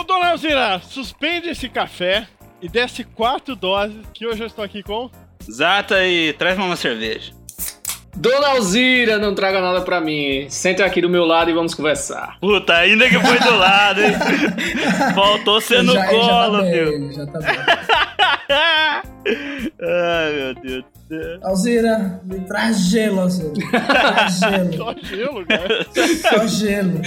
Ô, dona Alzira, suspende esse café e desce quatro doses que hoje eu estou aqui com. Zata e traz uma cerveja. Dona Alzira, não traga nada pra mim. Senta aqui do meu lado e vamos conversar. Puta, ainda que foi do lado, hein? Faltou ser no já, colo, já tá viu? bem, já tá bem. Ai, meu Deus do. Alzira, me traz gelo, Alzira. Traz gelo. Só gelo, cara. Só gelo.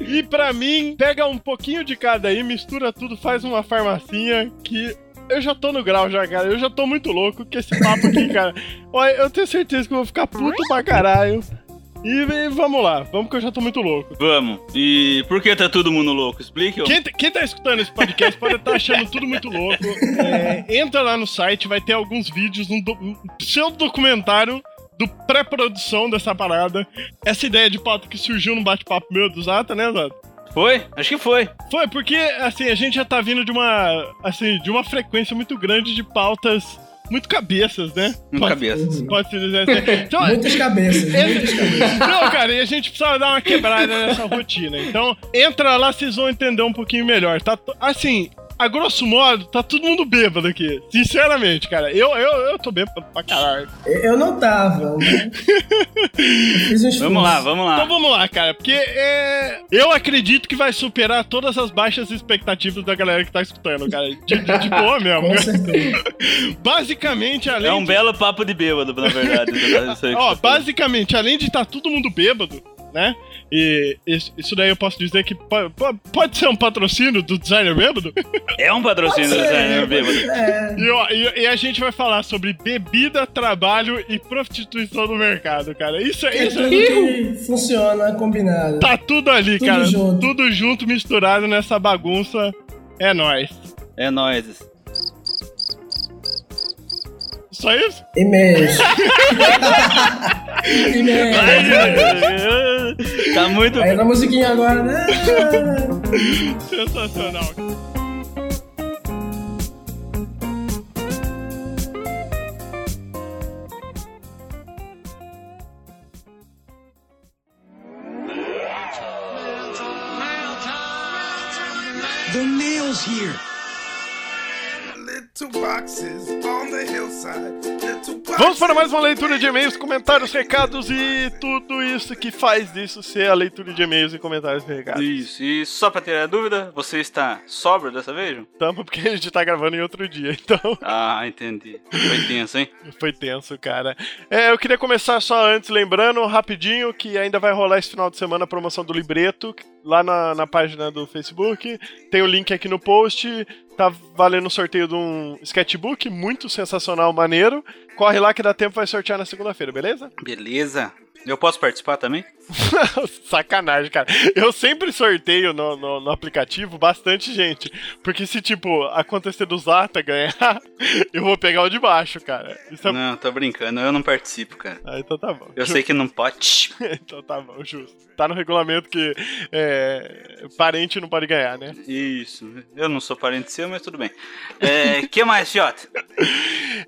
E pra mim, pega um pouquinho de cada aí, mistura tudo, faz uma farmacinha que eu já tô no grau já, cara. Eu já tô muito louco com esse papo aqui, cara. Olha, eu tenho certeza que eu vou ficar puto pra caralho. E, e vamos lá, vamos que eu já tô muito louco. Vamos. E por que tá todo mundo louco? Explique. Quem, quem tá escutando esse podcast pode estar achando tudo muito louco. É, entra lá no site, vai ter alguns vídeos, um, do, um pseudo documentário do pré-produção dessa parada. Essa ideia de pauta que surgiu no bate-papo meu do Zata, né, Zata? Foi? Acho que foi. Foi, porque, assim, a gente já tá vindo de uma, assim, de uma frequência muito grande de pautas muito cabeças, né? Muito Pode- cabeça. Pode se dizer assim. Então, Muitas cabeças, muitas cabeças. não, cara, e a gente precisava dar uma quebrada nessa rotina. Então, entra lá, vocês vão entender um pouquinho melhor. Tá, assim, a grosso modo, tá todo mundo bêbado aqui. Sinceramente, cara. Eu, eu, eu tô bêbado pra caralho. Eu não tava. né? Vamos lá, vamos Então lá. vamos lá, cara, porque é, eu acredito que vai superar todas as baixas expectativas da galera que tá escutando, cara. De, de, de boa mesmo. Com certeza. Basicamente, além É um de- belo papo de bêbado, na verdade. Ó, basicamente, além de estar todo mundo bêbado, né? E isso daí eu posso dizer que po- po- pode ser um patrocínio do designer bêbado. É um patrocínio do designer bêbado. É, E, ó, e- e a gente vai falar sobre bebida, trabalho e prostituição no mercado, cara. Isso, é- é isso tudo que funciona combinado. tá tudo ali, Tudo cara. junto. Tudo junto, misturado nessa bagunça. É nóis. É nóis. Só isso? E-mails. E-mails. Tá muito Aí na musiquinha agora, né? Sensacional. Mais uma leitura de e-mails, comentários, recados e tudo isso que faz disso ser a leitura de e-mails e comentários e recados. Isso, e só pra ter a dúvida, você está sóbrio dessa vez? Tamo porque a gente tá gravando em outro dia, então Ah, entendi. Foi tenso, hein? foi tenso, cara. É, eu queria começar só antes, lembrando rapidinho que ainda vai rolar esse final de semana a promoção do libreto lá na, na página do Facebook. Tem o link aqui no post. Tá valendo o sorteio de um sketchbook muito sensacional, maneiro. Corre lá que dá tempo, vai sortear na segunda-feira, beleza? Beleza. Eu posso participar também? Sacanagem, cara. Eu sempre sorteio no, no, no aplicativo bastante gente. Porque se, tipo, acontecer do Zata ganhar, eu vou pegar o de baixo, cara. É... Não, tô brincando, eu não participo, cara. Ah, então tá bom. Eu sei que não pode. então tá bom, justo. Tá no regulamento que é, parente não pode ganhar, né? Isso, eu não sou parente seu, mas tudo bem. É, que mais, Jota?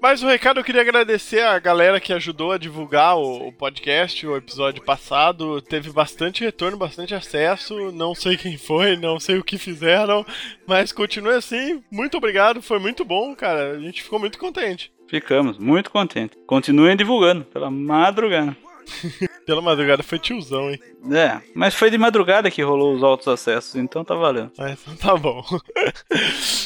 Mas o recado eu queria agradecer a galera que ajudou a divulgar o, o podcast, o episódio passado. Teve bastante retorno, bastante acesso. Não sei quem foi, não sei o que fizeram, mas continue assim. Muito obrigado, foi muito bom, cara. A gente ficou muito contente. Ficamos muito contentes. Continuem divulgando, pela madrugada. Pela madrugada foi tiozão, hein? É, mas foi de madrugada que rolou os altos acessos, então tá valendo. Ah, então tá bom.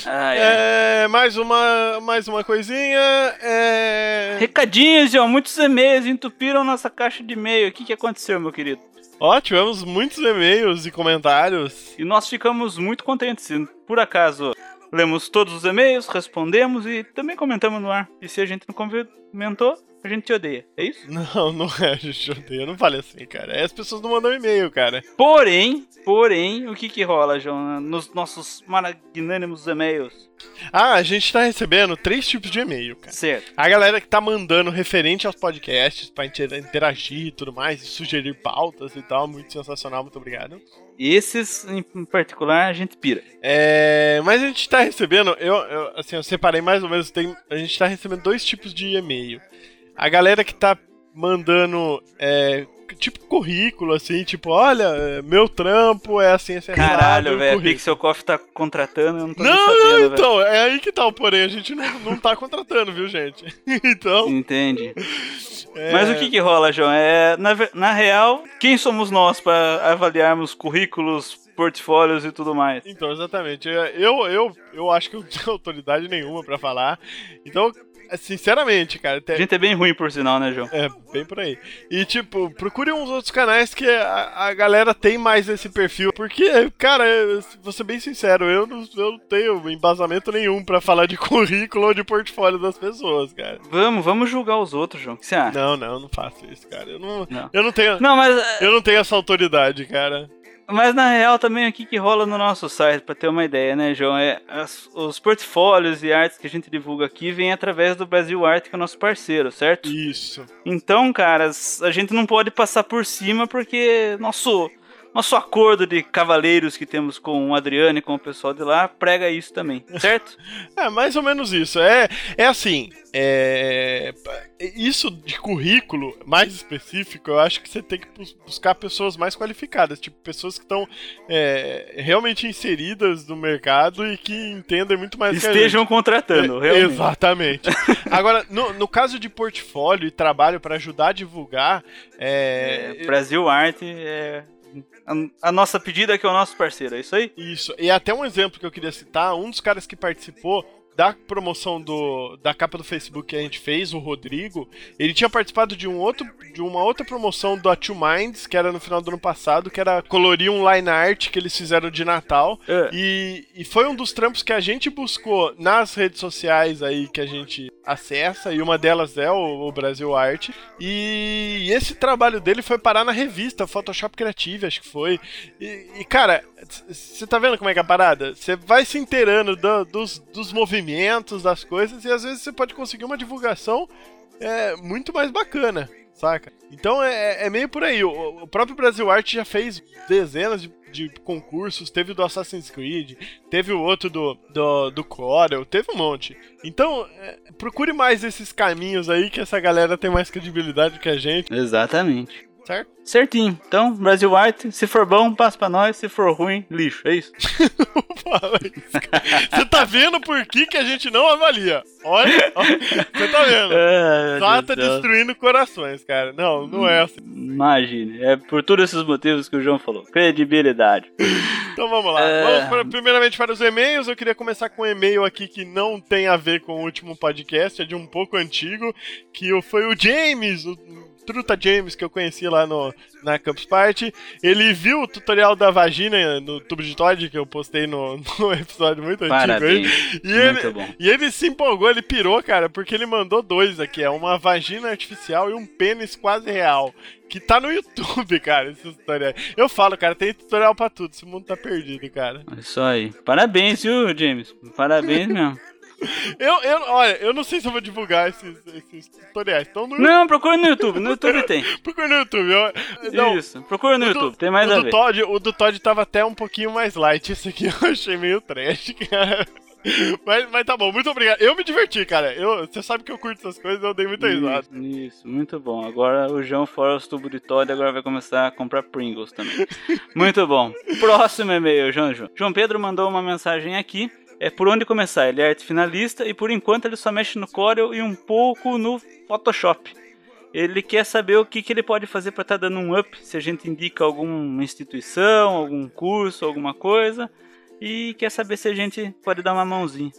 Ai, ai. É, mais uma, mais uma coisinha. É... Recadinhos, João. Muitos e-mails entupiram nossa caixa de e-mail. O que, que aconteceu, meu querido? Ó, tivemos muitos e-mails e comentários. E nós ficamos muito contentes. Se por acaso lemos todos os e-mails, respondemos e também comentamos no ar. E se a gente não comentou, a gente te odeia. É isso? Não, não é, a gente odeia. Não fale assim, cara. As pessoas não mandam e-mail, cara. Porém, porém, o que que rola, João? Nos nossos magnânimos e-mails. Ah, a gente tá recebendo três tipos de e-mail, cara. Certo. A galera que tá mandando referente aos podcasts pra inter- interagir e tudo mais, e sugerir pautas e tal, muito sensacional, muito obrigado. Esses, em particular, a gente pira. É, mas a gente tá recebendo, eu, eu, assim, eu separei mais ou menos, tem, a gente tá recebendo dois tipos de e-mail. A galera que tá mandando é, tipo currículo, assim, tipo, olha, é, meu trampo é assim, assim, assado, Caralho, velho. Pixel Coffee tá contratando, eu não tô Não, sabendo, não, então, é aí que tá o porém, a gente não, não tá contratando, viu, gente? Então, Entende. é, Mas o que que rola, João? É, na, na real, quem somos nós pra avaliarmos currículos, portfólios e tudo mais? Então, exatamente. Eu, eu, eu acho que eu não tenho autoridade nenhuma pra falar. Então, sinceramente, cara, A até, gente é bem ruim, por sinal, né, João? É, bem por aí. E, tipo, procure uns outros canais que a, a galera tem mais esse perfil. Porque, cara, eu vou ser bem sincero, eu não, eu não tenho embasamento nenhum pra falar de currículo ou de portfólio das pessoas, cara. Vamos, vamos julgar os outros, João. O que você acha? Não, não, não faço isso, cara. Eu não, Não. Eu não tenho. Não, mas, é, Eu não tenho essa autoridade, cara. Mas na real também o que que rola no nosso site, pra ter uma ideia, né, João? É, as- os portfólios e artes que a gente divulga aqui vêm através do Brasil Arte, que é nosso parceiro, certo? Isso. Então, caras, a gente não pode passar por cima porque nosso nosso acordo de cavaleiros que temos com o Adriano e com o pessoal de lá prega isso também, certo? É, mais ou menos isso. É, é assim, é, isso de currículo mais específico, eu acho que você tem que bus- buscar pessoas mais qualificadas, tipo, pessoas que estão é, realmente inseridas no mercado e que entendem muito mais Estejam contratando, É, realmente. Exatamente. Agora, no, no caso de portfólio e trabalho para ajudar a divulgar, é, É, Brasil Arte é a, a nossa pedida que é o nosso parceiro, é isso aí? Isso. E até um exemplo que eu queria citar, um dos caras que participou da promoção do, da capa do Facebook que a gente fez, o Rodrigo, ele tinha participado de um outro de uma outra promoção da Two Minds, que era no final do ano passado, que era colorir um line art que eles fizeram de Natal. É. E, e foi um dos trampos que a gente buscou nas redes sociais aí que a gente acessa, e uma delas é o, o Brasil Arte. E esse trabalho dele foi parar na revista Photoshop Creative, acho que foi. E, e, cara, você tá vendo como é que é a parada? Você vai se inteirando do- dos, dos movimentos, das coisas, e às vezes você pode conseguir uma divulgação é, muito mais bacana, saca? Então é, é meio por aí. O, o próprio Brasil Art já fez dezenas de, de concursos, teve o do Assassin's Creed, teve o outro do, do, do Corel, teve um monte. Então, é, procure mais esses caminhos aí que essa galera tem mais credibilidade que a gente, Exatamente. Certo? Certinho. Então, Brasil Arte, se for bom, passa pra nós, se for ruim, lixo, é isso? Você tá vendo por que, que a gente não avalia? Olha, olha, você tá vendo? Meu Só tá destruindo corações, cara. Não, não é assim. Imagine, é por todos esses motivos que o João falou. Credibilidade. Então vamos lá. É. Vamos pra- primeiramente para os e-mails. Eu queria começar com um e-mail aqui que não tem a ver com o último podcast, é de um pouco antigo, que foi o James, o Truta James, que eu conheci lá no, na Campus Party. Ele viu o tutorial da vagina no tubo de Todd que eu postei no, no episódio muito antigo aí. Parabéns. E Muito ele, bom. e ele se empolgou, ele pirou, cara, porque ele mandou dois aqui. É uma vagina artificial e um pênis quase real. Que tá no YouTube, cara, esses tutoriais. Eu falo, cara, tem tutorial pra tudo. Esse mundo tá perdido, cara. É Isso aí. Parabéns, viu, James? Parabéns mesmo. Eu, eu, olha, eu não sei se eu vou divulgar esses, esses tutoriais. Então no, Não, procura no YouTube. No YouTube tem. procura no YouTube. Eu, não, Isso. Procura no do- YouTube. Tem mais o a do ver. Todd, o do Todd tava até um pouquinho mais light. Esse aqui eu achei meio trash, cara. Mas, mas tá bom, muito obrigado. Eu me diverti, cara. Eu, você sabe que eu curto essas coisas, eu dei muita risada. Isso, isso, muito bom. Agora o João fora os tubos de Todd, agora vai começar a comprar Pringles também. muito bom. Próximo e-mail, João João. João Pedro mandou uma mensagem aqui. É por onde começar. Ele é arte finalista e por enquanto ele só mexe no Corel e um pouco no Photoshop. Ele quer saber o que, que ele pode fazer para estar dando um up, se a gente indica alguma instituição, algum curso, alguma coisa. E quer saber se a gente pode dar uma mãozinha.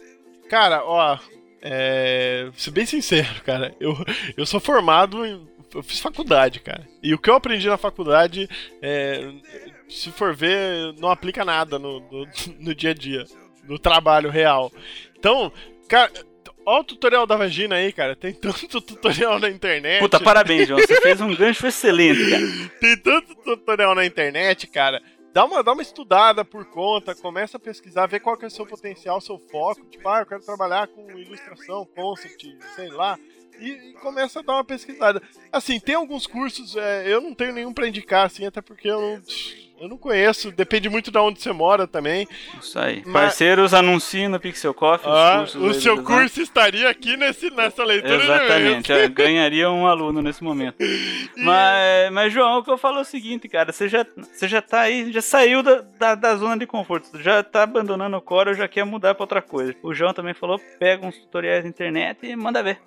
Cara, ó, é. Ser bem sincero, cara. Eu, eu sou formado em. Eu fiz faculdade, cara. E o que eu aprendi na faculdade, é, se for ver, não aplica nada no, no, no dia a dia, no trabalho real. Então, cara, ó o tutorial da vagina aí, cara. Tem tanto tutorial na internet. Puta, parabéns, João. Você fez um gancho excelente, cara. Tem tanto tutorial na internet, cara. Dá uma, dá uma estudada por conta, começa a pesquisar, ver qual que é o seu potencial, seu foco. Tipo, ah, eu quero trabalhar com ilustração, concept, sei lá. E, e começa a dar uma pesquisada. Assim, tem alguns cursos, é, eu não tenho nenhum pra indicar, assim, até porque eu não. Eu não conheço, depende muito de onde você mora também. Isso aí. Mas- Parceiros, anunciem no Pixel Coffee Ah, o seu design. curso estaria aqui nesse, nessa leitura de Exatamente, e-mails. é, ganharia um aluno nesse momento. Mas, mas, João, o que eu falo é o seguinte, cara, você já, você já tá aí, já saiu da, da, da zona de conforto, já tá abandonando o core, já quer mudar pra outra coisa. O João também falou, pega uns tutoriais na internet e manda ver.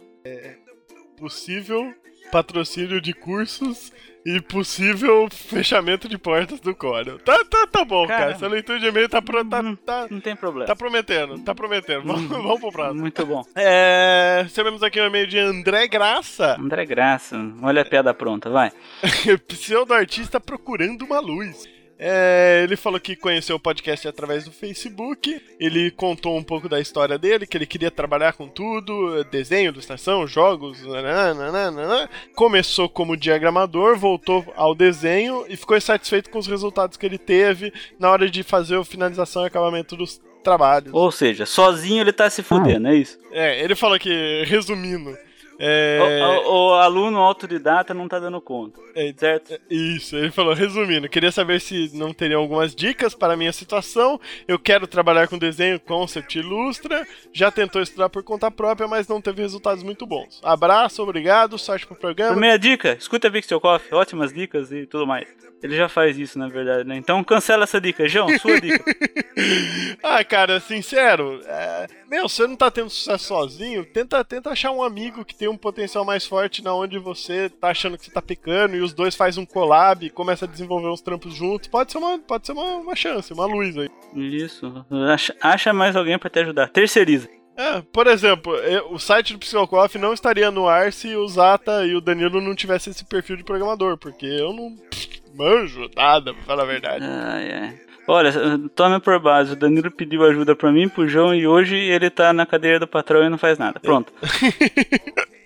Possível patrocínio de cursos e possível fechamento de portas do Corel. Tá, tá, tá bom, cara. Cara, Essa leitura de e-mail tá, pro- tá, não- tá, Não tem problema. tá prometendo, tá prometendo. Vamos, vamos pro próximo. Muito bom. É, recebemos aqui um e-mail de André Graça, André Graça, olha a piada pronta, vai. pseudo-artista procurando uma luz. É, ele falou que conheceu o podcast através do Facebook. Ele contou um pouco da história dele, que ele queria trabalhar com tudo: desenho, ilustração, jogos. nananana. Começou como diagramador, voltou ao desenho e ficou insatisfeito com os resultados que ele teve na hora de fazer a finalização e acabamento dos trabalhos. Ou seja, sozinho ele tá se fudendo, é isso. É, ele falou que, resumindo. É, O, o- o aluno autodidata não tá dando conta, é, certo? Isso, ele falou, resumindo, queria saber se não teria algumas dicas para a minha situação. Eu quero trabalhar com desenho, concept, ilustra. Já tentou estudar por conta própria, mas não teve resultados muito bons. Abraço, obrigado, sorte pro programa. Primeira dica, escuta Pixel Coffee, ótimas dicas e tudo mais. Ele já faz isso, na verdade, né? Então cancela essa dica. João, sua dica. ah, cara, sincero, é... meu, você não tá tendo sucesso sozinho, tenta, tenta achar um amigo que tem um potencial mais forte na onde você tá achando que você tá pecando e os dois faz um collab e começa a desenvolver uns trampos juntos. Pode ser uma, pode ser uma, uma chance, uma luz aí. Isso. Acha, acha mais alguém pra te ajudar. Terceiriza. É, por exemplo, eu- o site do Psicocoff não estaria no ar se o Zata e o Danilo não tivessem esse perfil de programador, porque eu não pff, manjo nada, pra falar a verdade. Ai, ai. Olha, tome por base. O Danilo pediu ajuda pra mim, pro João, e hoje ele tá na cadeira do patrão e não faz nada. Pronto.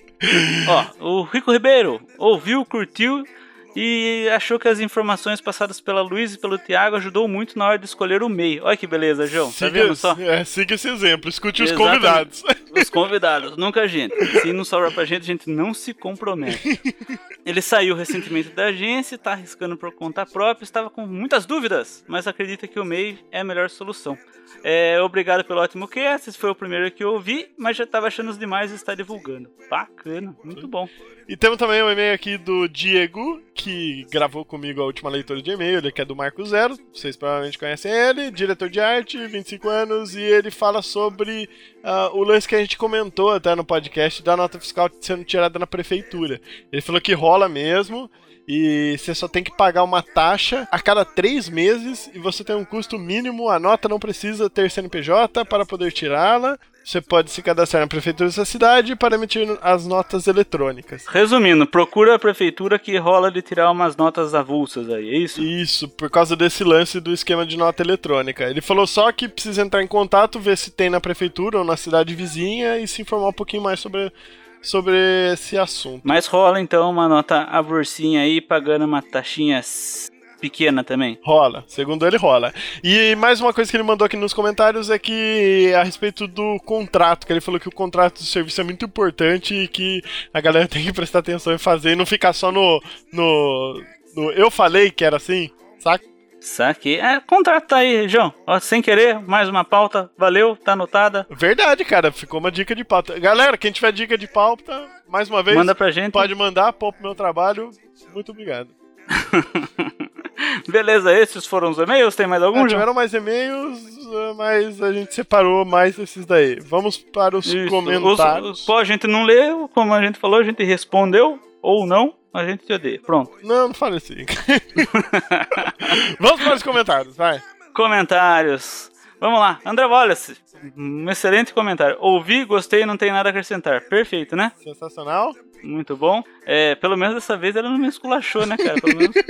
Ó, o Rico Ribeiro ouviu, curtiu e achou que as informações passadas pela Luiz e pelo Thiago ajudou muito na hora de escolher o meio. Olha que beleza, João. Tá vendo só? é, siga esse exemplo, escute os Exatamente. convidados. Os convidados, nunca a gente. Se não sobra pra gente, a gente não se compromete. Ele saiu recentemente da agência, tá arriscando por conta própria, estava com muitas dúvidas, mas acredita que o MEI é a melhor solução. É, obrigado pelo ótimo cast, esse foi o primeiro que eu ouvi, mas já estava achando os demais e está divulgando. Bacana, muito bom. E temos também um e-mail aqui do Diego, que gravou comigo a última leitura de e-mail, ele que é do Marco Zero, vocês provavelmente conhecem ele, diretor de arte, 25 anos, e ele fala sobre ah, o lance que a gente comentou até no podcast da nota fiscal sendo tirada na prefeitura. Ele falou que rola mesmo, e você só tem que pagar uma taxa a cada três meses e você tem um custo mínimo. A nota não precisa ter CNPJ para poder tirá-la. Você pode se cadastrar na prefeitura da sua cidade para emitir as notas eletrônicas. Resumindo, procura a prefeitura que rola de tirar umas notas avulsas aí, é isso? Isso, por causa desse lance do esquema de nota eletrônica. Ele falou só que precisa entrar em contato, ver se tem na prefeitura ou na cidade vizinha e se informar um pouquinho mais sobre, sobre esse assunto. Mas rola então uma nota avulsinha aí, pagando uma taxinha pequena também. Rola, segundo ele rola. E mais uma coisa que ele mandou aqui nos comentários é que a respeito do contrato, que ele falou que o contrato do serviço é muito importante e que a galera tem que prestar atenção em fazer e não ficar só no. no, no eu falei que era assim, saca? Saquei. É, contrato tá aí, João. Ó, sem querer, mais uma pauta. Valeu, tá anotada. Verdade, cara, ficou uma dica de pauta. Galera, quem tiver dica de pauta, mais uma vez, Manda pra gente. pode mandar, poupa meu trabalho. Muito obrigado. Beleza, esses foram os e-mails? Tem mais algum, Ah, João? tiveram mais e-mails, ah, mas a gente separou mais esses daí. Vamos para os Isso. comentários. Os- os- pô, a gente não leu, como a gente falou, a gente respondeu ou não, a gente te odeia. Pronto. Não, não fale assim. Vamos para os comentários, vai. Comentários. Vamos lá. André Wallace. Um excelente comentário. Ouvi, gostei, não tem nada a acrescentar. Perfeito, né? Sensacional. Muito bom. É, pelo menos dessa vez ela não me esculachou, né, cara? Pelo menos.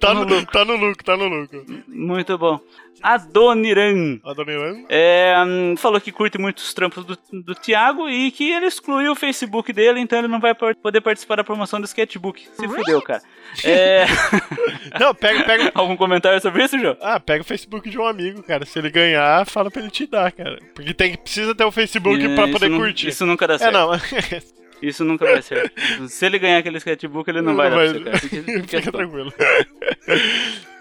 Tá No no, lucro. tá no lucro, tá no lucro. Muito bom. Adoniran. Adoniran. É, hum, falou que curte muito os trampos do, do Thiago e que ele excluiu o Facebook dele, então ele não vai poder participar da promoção do sketchbook. Se fudeu, cara. É, Não, pega, pega. algum comentário sobre isso, João? Ah, pega o Facebook de um amigo, cara. Se ele ganhar, fala pra ele te dar, cara. Porque tem, precisa ter o Facebook É, pra poder nu- curtir. Isso nunca dá É, certo. não. Isso nunca vai ser. Se ele ganhar aquele sketchbook, ele não, vai dar pra você, cara. Fica, tranquilo.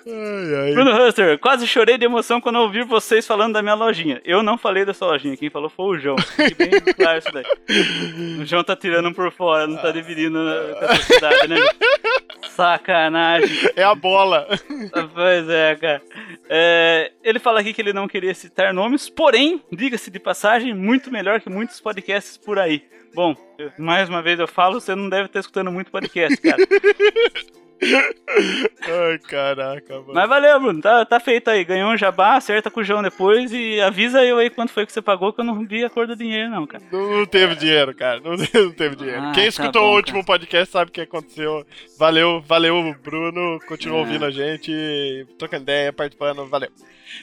Ai, ai. Bruno Huster, quase chorei de emoção quando ouvi vocês falando da minha lojinha. Eu não falei dessa lojinha, quem falou foi o João. Fique bem claro isso daí. O João tá tirando por fora, não tá dividindo na, a sociedade, né? Sacanagem. É a bola. Pois é, cara. É, ele fala aqui que ele não queria citar nomes, porém, diga-se de passagem, muito melhor que muitos podcasts por aí. Bom, mais uma vez eu falo, você não deve estar escutando muito podcast, cara. Ai, caraca, mano. Mas valeu, Bruno. Tá, tá feito aí. Ganhou um jabá, acerta com o João depois e avisa eu aí quanto foi que você pagou, que eu não vi a cor do dinheiro, não, cara. Não, não teve dinheiro, cara. Não, não teve dinheiro. Ah, Quem tá escutou bom, o último podcast sabe o que aconteceu. Valeu, valeu, Bruno. Continua É. ouvindo a gente, trocando ideia, participando. Valeu.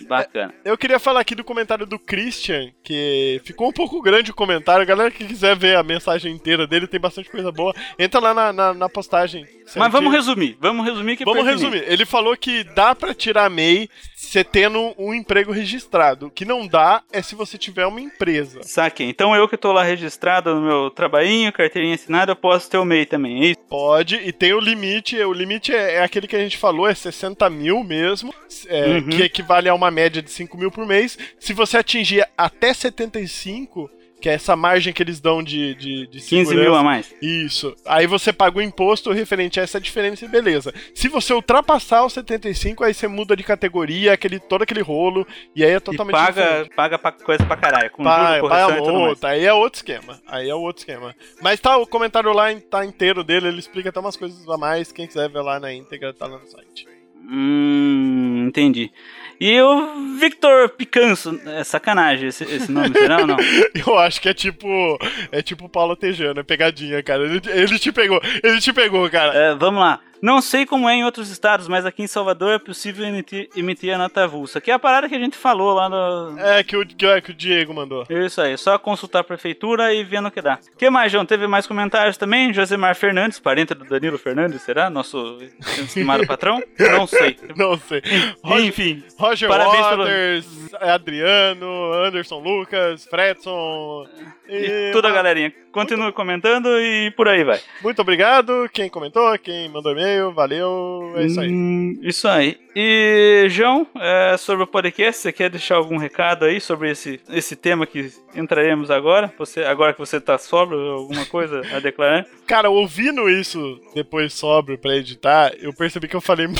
Bacana. Eu queria falar aqui do comentário do Christian, que ficou um pouco grande o comentário. Galera que quiser ver a mensagem inteira dele, tem bastante coisa boa. Entra lá na, na, na postagem. Mas vamos resumir. Vamos resumir que Vamos resumir. Ele falou que dá pra tirar MEI você tendo um emprego registrado. O que não dá é se você tiver uma empresa. Saquei. Então eu que tô lá registrado no meu trabalhinho, carteirinha assinada, eu posso ter o MEI também, é isso? Pode, e tem o limite. O limite é, é aquele que a gente falou, é 60 mil mesmo, é, Uhum. que equivale a uma média de 5 mil por mês. Se você atingir até 75, que é essa margem que eles dão de, de, de 15 mil a mais. Isso. Aí você paga o imposto referente a essa diferença e beleza. Se você ultrapassar os 75, aí você muda de categoria, aquele, todo aquele rolo, e aí é E totalmente paga, diferente. paga pra coisa pra caralho. Com pai correção e tudo outra, aí é outro esquema. Aí é outro esquema. Mas tá, o comentário lá tá inteiro dele, ele explica até umas coisas a mais. Quem quiser ver lá na íntegra, tá lá no site. Hum, entendi. E o Victor Picanso, é sacanagem esse, esse nome, será ou não? Eu acho que é tipo. É tipo Paulo Tejano, é pegadinha, cara. Ele, ele te pegou, ele te pegou, cara. É, vamos lá. Não sei como é em outros estados, mas aqui em Salvador é possível emitir, emitir a nota avulsa, que é a parada que a gente falou lá no... É, que o, que, o- que o Diego mandou. Isso aí, só consultar a prefeitura e vendo o que dá. que mais, João? Teve mais comentários também? Josemar Fernandes, parente do Danilo Fernandes, será? Nosso estimado patrão? Não sei. Não sei. Roger, Enfim, Roger parabéns pelo- Waters, Adriano, Anderson Lucas, Fredson. E, toda a galerinha. Continue comentando e por aí vai. Muito obrigado. Quem comentou, quem mandou e-mail, valeu. É isso aí. Hum, isso aí. E, João, é, sobre o podcast, você quer deixar algum recado aí sobre esse, esse tema que entraremos agora? Você, agora que você tá sóbrio, alguma coisa a declarar? Cara, ouvindo isso depois sóbrio pra editar, eu percebi que eu falei mu-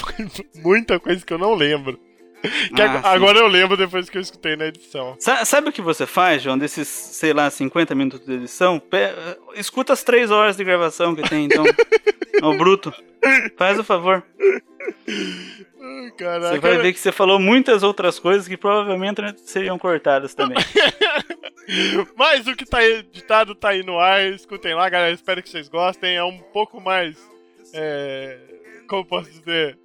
muita coisa que eu não lembro. Ah, ag- sim. agora eu lembro depois que eu escutei na edição. Sa- sabe o que você faz, João, desses, sei lá, 50 minutos de edição? Pe- escuta as 3 horas de gravação que tem, então. Ao bruto. Faz o favor. Caraca. Você vai ver que você falou muitas outras coisas que provavelmente seriam cortadas também. Mas o que tá editado tá aí no ar. Escutem lá, galera. Espero que vocês gostem. É um pouco mais. É, como posso dizer?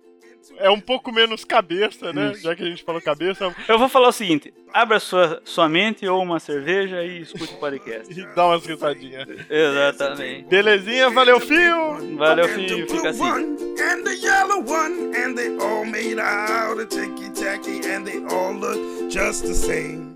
É um pouco menos cabeça, né? Isso. Já que a gente falou cabeça. Eu vou falar o seguinte: abra sua, sua mente ou uma cerveja e escute o podcast. E dá umas risadinhas. Exatamente. Belezinha, valeu, fio! Valeu, blue Fica assim. one and the yellow one, and they all made out of ticky tacky, and they all look just the same.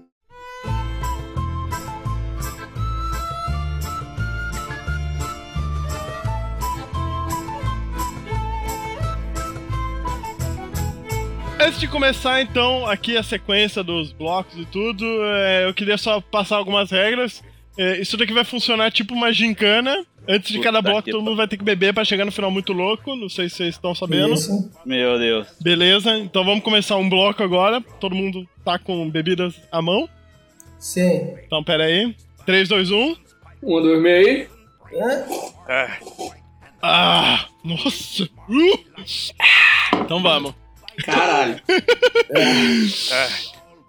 Antes de começar, então, aqui a sequência dos blocos e tudo, é, eu queria só passar algumas regras. É, isso daqui vai funcionar tipo uma gincana. Antes de Puta cada bloco, todo mundo vai ter que beber pra chegar no final muito louco. Não sei se vocês estão sabendo. Isso. Meu Deus. Beleza, então vamos começar um bloco agora. Todo mundo tá com bebidas à mão. Sim. Então, pera aí. 3, 2, 1. Um, dois, meio. Hã? Ah, nossa. Uh! Então vamos. Caralho.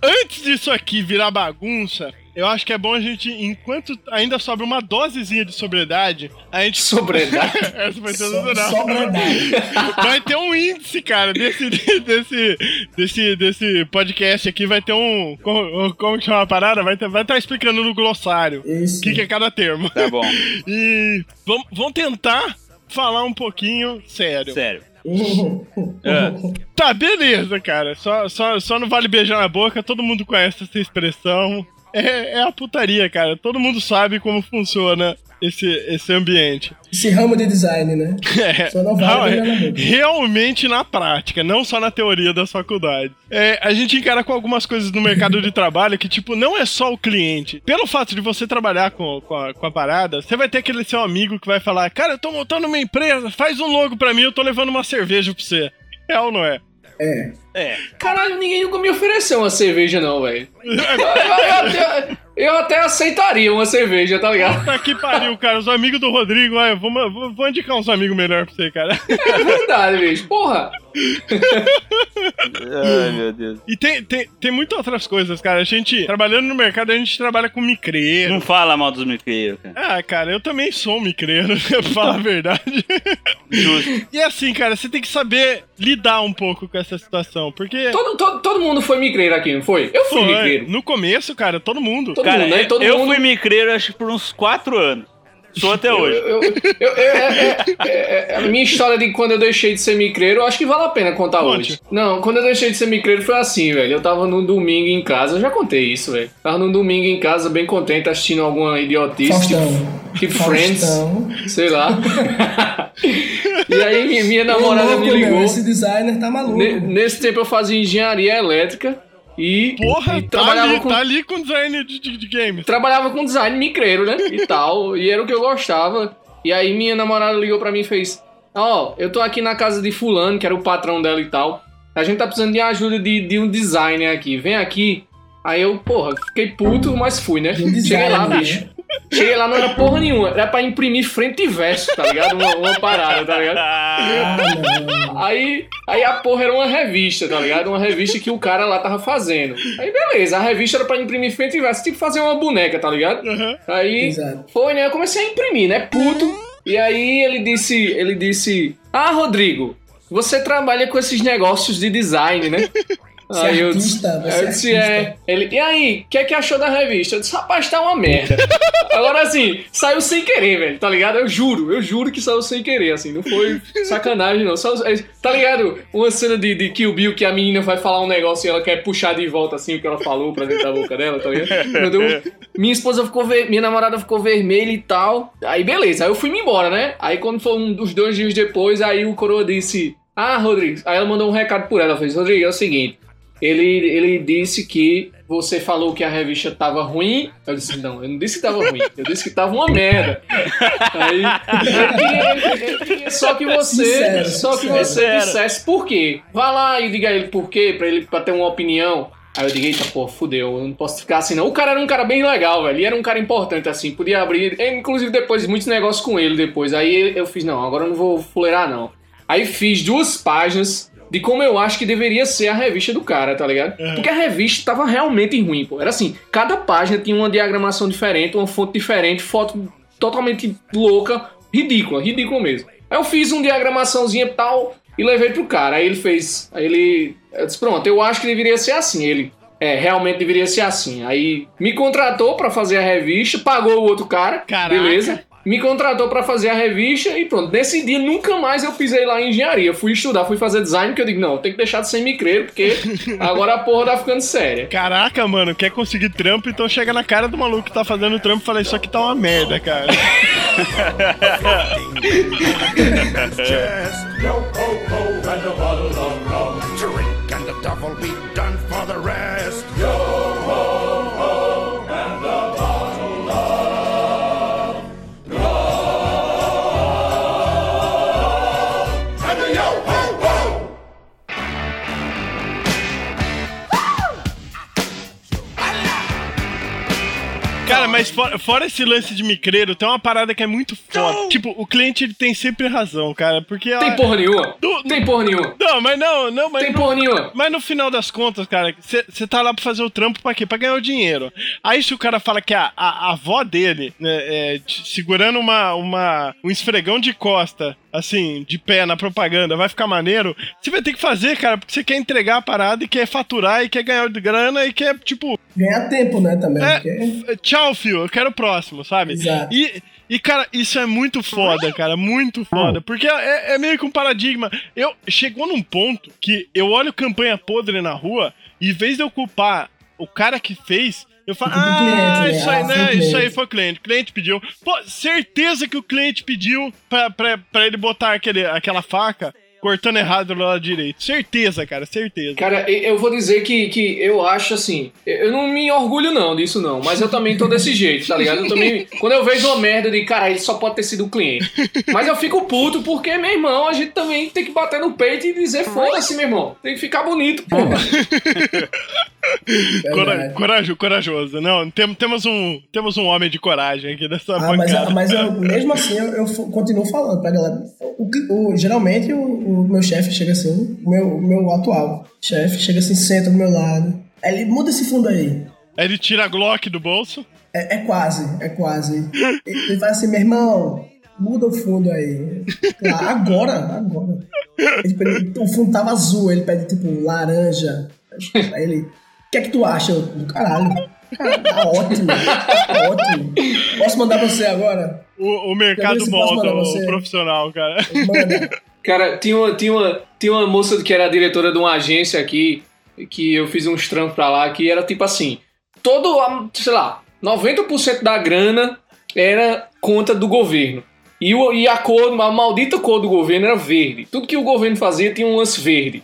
Antes disso aqui virar bagunça, eu acho que é bom a gente, enquanto ainda sobra uma dosezinha de sobriedade, a gente. Sobriedade? Essa vai ser So, sobredade. Vai ter um índice, cara, desse, desse, desse, desse podcast aqui. Vai ter um. Como, como que chama a parada? Vai estar vai tá explicando no glossário o que, que é cada termo. Tá bom. E vamos, vamos tentar falar um pouquinho sério. Sério. É. Tá, beleza, cara. Só, só, só não vale beijar na boca, todo mundo conhece essa expressão. É, é a putaria, cara. Todo mundo sabe como funciona esse, esse ambiente. Esse ramo de design, né? É, Só não vale na boca. realmente na prática, não só na teoria das faculdades. É, a gente encara com algumas coisas no mercado de trabalho que, tipo, não é só o cliente. Pelo fato de você trabalhar com, com, a, com a parada, você vai ter aquele seu amigo que vai falar: Cara, eu tô montando uma empresa, faz um logo pra mim, eu tô levando uma cerveja pra você. É ou não é? É. É. Caralho, ninguém nunca me ofereceu uma cerveja, não, velho. Eu, até- aceitaria uma cerveja, tá ligado? Tá que pariu, cara. Os amigos do Rodrigo, olha, vou, vou, vou indicar uns amigos melhor pra você, cara. É verdade, bicho. Porra. Ai, meu Deus. E tem, tem, tem muitas outras coisas, cara. A gente, trabalhando no mercado, a gente trabalha com micreiro. Não fala mal dos micreiros, cara. Ah, cara, eu também sou um micreiro, pra falar a verdade. Justo. E assim, cara, você tem que saber lidar um pouco com essa situação, porque... Todo, todo, todo mundo foi micreiro aqui, não foi? Eu fui Foi, micreiro. no começo, cara, todo mundo. Todo Cara, mundo, né? eu- Todo eu mundo. fui micreiro acho que por uns 4 anos. Sou até hoje. eu, eu- eu- é- é- é- é- a minha história de quando eu deixei de ser micreiro, eu acho que vale a pena contar Conte. hoje. Não, quando eu deixei de ser micreiro foi assim, velho. Eu tava num domingo em casa, eu já contei isso, velho. Tava num domingo em casa, bem contente, assistindo alguma idiotice, Faustão. tipo, tipo Friends, Faustão. sei lá. e aí minha, minha namorada Ô, me louco, meu, ligou. Esse designer tá maluco. Ne- nesse tempo eu fazia engenharia elétrica e, Porra, e tá trabalhava ali, com tá ali com design de, de, de games. trabalhava com design micreiro, né? E tal. E era o que eu gostava. E aí minha namorada ligou pra mim e fez: Ó, eu tô aqui na casa de fulano, que era o patrão dela e tal. A gente tá precisando de ajuda de, de um designer aqui. Vem aqui. Aí eu, porra, fiquei puto, mas fui, né? Um Cheguei lá, designer, né? bicho. Cheguei lá, não era porra nenhuma. Era pra imprimir frente e verso, tá ligado? Uma, uma parada, tá ligado? Ah. Aí, aí a porra era uma revista, tá ligado? Uma revista que o cara lá tava fazendo. Aí beleza, a revista era pra imprimir frente e verso, tipo fazer uma boneca, tá ligado? Uhum. Aí Exato. foi, né? Eu comecei a imprimir, né? Puto. E aí ele disse, ele disse: "Ah, Rodrigo, você trabalha com esses negócios de design, né?" Você é artista, você eu é disse, é. Ele, e aí, o que é que achou da revista? Eu disse, rapaz, tá uma merda. Agora, assim, saiu sem querer, velho, tá ligado? Eu juro, eu juro que saiu sem querer, assim, não foi sacanagem, não. Só- é, tá ligado? Uma cena de, de Kill Bill que a menina vai falar um negócio e ela quer puxar de volta, assim, o que ela falou pra dentro da boca dela, tá ligado? Quando eu- minha esposa ficou, ver, minha namorada ficou vermelha e tal. Aí, beleza, aí eu fui me embora, né? Aí, quando foi um dos dois dias depois, aí o coroa disse, ah, Rodrigo, aí ela mandou um recado por ela, fez, Rodrigo, é o seguinte, ele, ele disse que você falou que a revista tava ruim. Eu disse, não, eu não disse que tava ruim, eu disse que tava uma merda. Aí ele queria, queria só que você, Sincero, só que sincero. você dissesse por quê. Vá lá e diga a ele por quê, pra ele pra ter uma opinião. Aí eu digo, eita, pô, fudeu, eu não posso ficar assim não. O cara era um cara bem legal, velho. Ele era um cara importante, assim, podia abrir. Inclusive, depois, muitos negócios com ele depois. Aí eu fiz, não, agora eu não vou fuleirar, não. Aí fiz duas páginas de como eu acho que deveria ser a revista do cara, tá ligado? Porque a revista tava realmente ruim, pô. Era assim, cada página tinha uma diagramação diferente, uma fonte diferente, foto totalmente louca, ridícula, ridícula mesmo. Aí eu fiz uma diagramaçãozinha e tal e levei pro cara. Aí ele fez, aí ele, eu disse, pronto, eu acho que deveria ser assim. Ele, é, realmente deveria ser assim. Aí me contratou pra fazer a revista, pagou o outro cara, Caraca. beleza? Me contratou pra fazer a revista e pronto. Nesse dia nunca mais eu pisei lá em engenharia. Fui estudar, fui fazer design, porque eu digo, não, tem que deixar de ser micreiro, porque agora a porra tá ficando séria. Caraca, mano, quer conseguir trampo, então chega na cara do maluco que tá fazendo trampo e fala, isso aqui tá uma merda, cara. Just and a bottle of mas fora, fora esse lance de micreiro, tem uma parada que é muito foda. Tipo, o cliente ele tem sempre razão, cara, porque... Tem porra nenhuma? Do- Tem porra nenhuma? Não, mas não, não, mas Tem não- porra nenhuma? Mas no final das contas, cara, você tá lá pra fazer o trampo pra quê? Pra ganhar o dinheiro. Aí se o cara fala que a, a, a avó dele, né, é, segurando uma, uma, um esfregão de costa, assim, de pé na propaganda, vai ficar maneiro, você vai ter que fazer, cara, porque você quer entregar a parada e quer faturar e quer ganhar grana e quer, tipo, Ganhar tempo, né, também. É, porque- tchau, fio, eu quero o próximo, sabe? Exato. E, e, cara, isso é muito foda, cara, muito foda. Porque é, é meio que um paradigma. Eu Chegou num ponto que eu olho campanha podre na rua e em vez de eu culpar o cara que fez, Eu falo, ah, cliente, né? isso aí, Ah, né? Isso aí cliente." foi o cliente. O cliente pediu. Pô, certeza que o cliente pediu pra, pra, pra ele botar aquele, aquela faca cortando errado do lado direito. Certeza, cara, certeza. Cara, eu vou dizer que, que eu acho assim. Eu não me orgulho não disso, não. Mas eu também tô desse jeito, tá ligado? Eu também. Quando eu vejo uma merda, eu digo, cara, ele só pode ter sido o cliente. Mas eu fico puto porque, meu irmão, a gente também tem que bater no peito e dizer, foda-se, meu irmão. Tem que ficar bonito, porra. Cora- Verdade. corajo, corajoso. Não, tem, temos, um, temos um homem de coragem aqui nessa Ah, mas, bancada. mas eu, mesmo assim, eu, eu continuo falando pra galera. O, o- geralmente, o, o meu chefe chega assim, o meu, meu atual chefe chega assim, senta do meu lado. Aí ele muda esse fundo aí. Aí ele tira a Glock do bolso. É, é quase, é quase. Ele ele fala assim, meu irmão, muda o fundo aí. Ah, agora, agora. Ele, pede- o fundo tava azul, ele pede tipo laranja. Aí ele, o que é que tu acha? Eu, caralho. Cara, tá ótimo, tá ótimo. Posso mandar pra você agora? O, o mercado molda o profissional, cara. Manda. Cara, tinha uma, tinha, uma, tinha uma moça que era diretora de uma agência aqui, que eu fiz uns trampos pra lá, que era tipo assim: todo, sei lá, 90% da grana era conta do governo. E, o, e a cor, a maldita cor do governo era verde. Tudo que o governo fazia tinha um lance verde.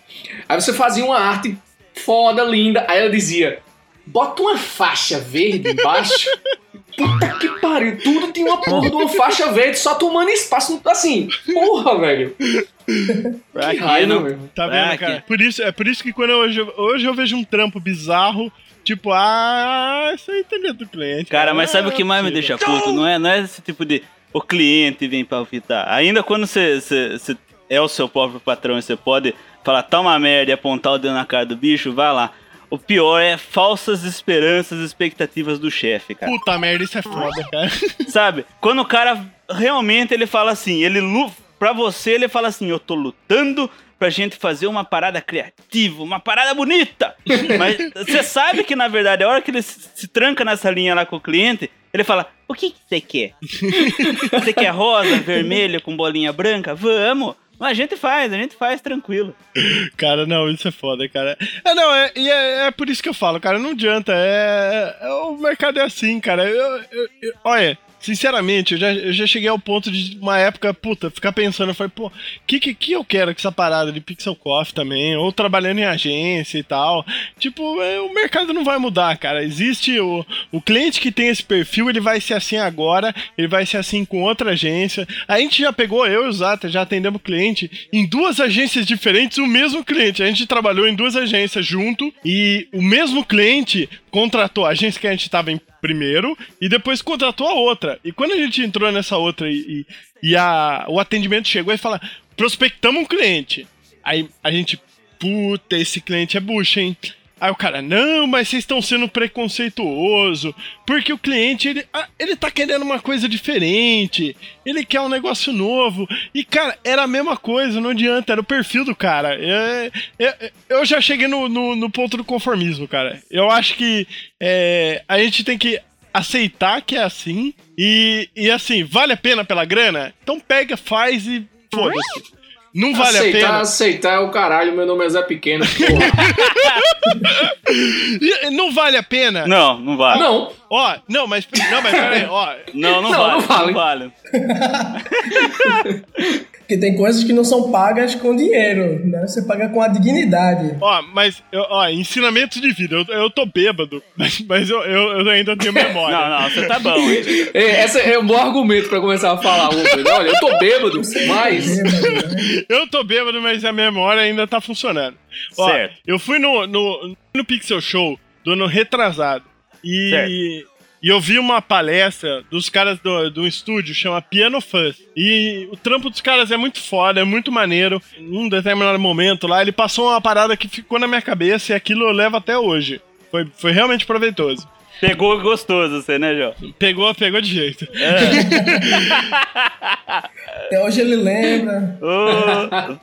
Aí você fazia uma arte foda, linda. Aí ela dizia: bota uma faixa verde embaixo. Puta que pariu, tudo tinha uma porra de uma faixa verde só tomando espaço. Assim, porra, velho. Que raiva. Tá Ah, vendo, cara? que- Por isso, é por isso que quando eu, hoje, hoje eu vejo um trampo bizarro, tipo, ah, isso aí tá dentro do cliente. Cara, mas sabe o que mais me deixa puto? Não é, não é esse tipo de. O cliente vem pra alfitar. Ainda quando você é o seu próprio patrão e você pode falar, tá uma merda e apontar o dedo na cara do bicho, vai lá. O pior é falsas esperanças e expectativas do chefe, cara. Puta merda, isso é foda, cara. Sabe? Quando o cara realmente ele fala assim, ele pra você ele fala assim, eu tô lutando pra gente fazer uma parada criativa, uma parada bonita. Mas você sabe que na verdade a hora que ele se, tranca nessa linha lá com o cliente, ele fala: "O que que você quer? Você quer rosa, vermelho com bolinha branca? Vamos. Mas a gente faz, a gente faz tranquilo. Cara, não, isso é foda, cara. É, não, é, é, é por isso que eu falo, cara, não adianta. É, é- o mercado é assim, cara. Eu, eu- eu- olha, sinceramente, eu já, eu já cheguei ao ponto de uma época, puta, ficar pensando, eu falei, pô, o que, que, que eu quero com essa parada de Pixel Coffee também? Ou trabalhando em agência e tal. Tipo, é, o mercado não vai mudar, cara. Existe o, o cliente que tem esse perfil, ele vai ser assim agora, ele vai ser assim com outra agência. A gente já pegou, eu e o Zata, já atendemos cliente em duas agências diferentes, o mesmo cliente. A gente trabalhou em duas agências junto e o mesmo cliente contratou a agência que a gente estava em primeiro e depois contratou a outra. E quando a gente entrou nessa outra e, e, e a, o atendimento chegou e fala: prospectamos um cliente. Aí a gente, puta, esse cliente é bucha, hein? Aí o cara, não, mas vocês estão sendo preconceituoso, porque o cliente, ele, ah, ele tá querendo uma coisa diferente, ele quer um negócio novo. E, cara, era a mesma coisa, não adianta, era o perfil do cara. É, é, eu já cheguei no, no, no ponto do conformismo, cara. Eu acho que é, a gente tem que aceitar que é assim, e, e assim, vale a pena pela grana? Então pega, faz e foda-se. Não vale aceitar, a pena. aceitar é o caralho, meu nome é Zé Pequeno, porra. Não vale a pena? Não, não vale. não, Ó, não, mas. Não, mas peraí, ó. Não, não, Não, vale, não vale. não vale. Porque tem coisas que não são pagas com dinheiro, né? Você paga com a dignidade. Ó, mas, eu- ó, ensinamento de vida. Eu, eu tô bêbado, mas, mas eu, eu, eu ainda tenho memória. Não, não, você tá bom. hein? Esse é um bom argumento pra começar a falar. Olha, eu tô bêbado, mas. Eu tô bêbado, mas a memória ainda tá funcionando. Ó, Certo. eu fui no, no, no Pixel Show do ano retrasado. E, Certo. e eu vi uma palestra dos caras do, do estúdio, chama Piano Fuzz. E o trampo dos caras é muito foda, é muito maneiro. Num determinado momento lá, ele passou uma parada que ficou na minha cabeça e aquilo eu levo até hoje. Foi, foi realmente proveitoso. Pegou gostoso você, né, João? Pegou, pegou de jeito. Até hoje ele lembra. Vida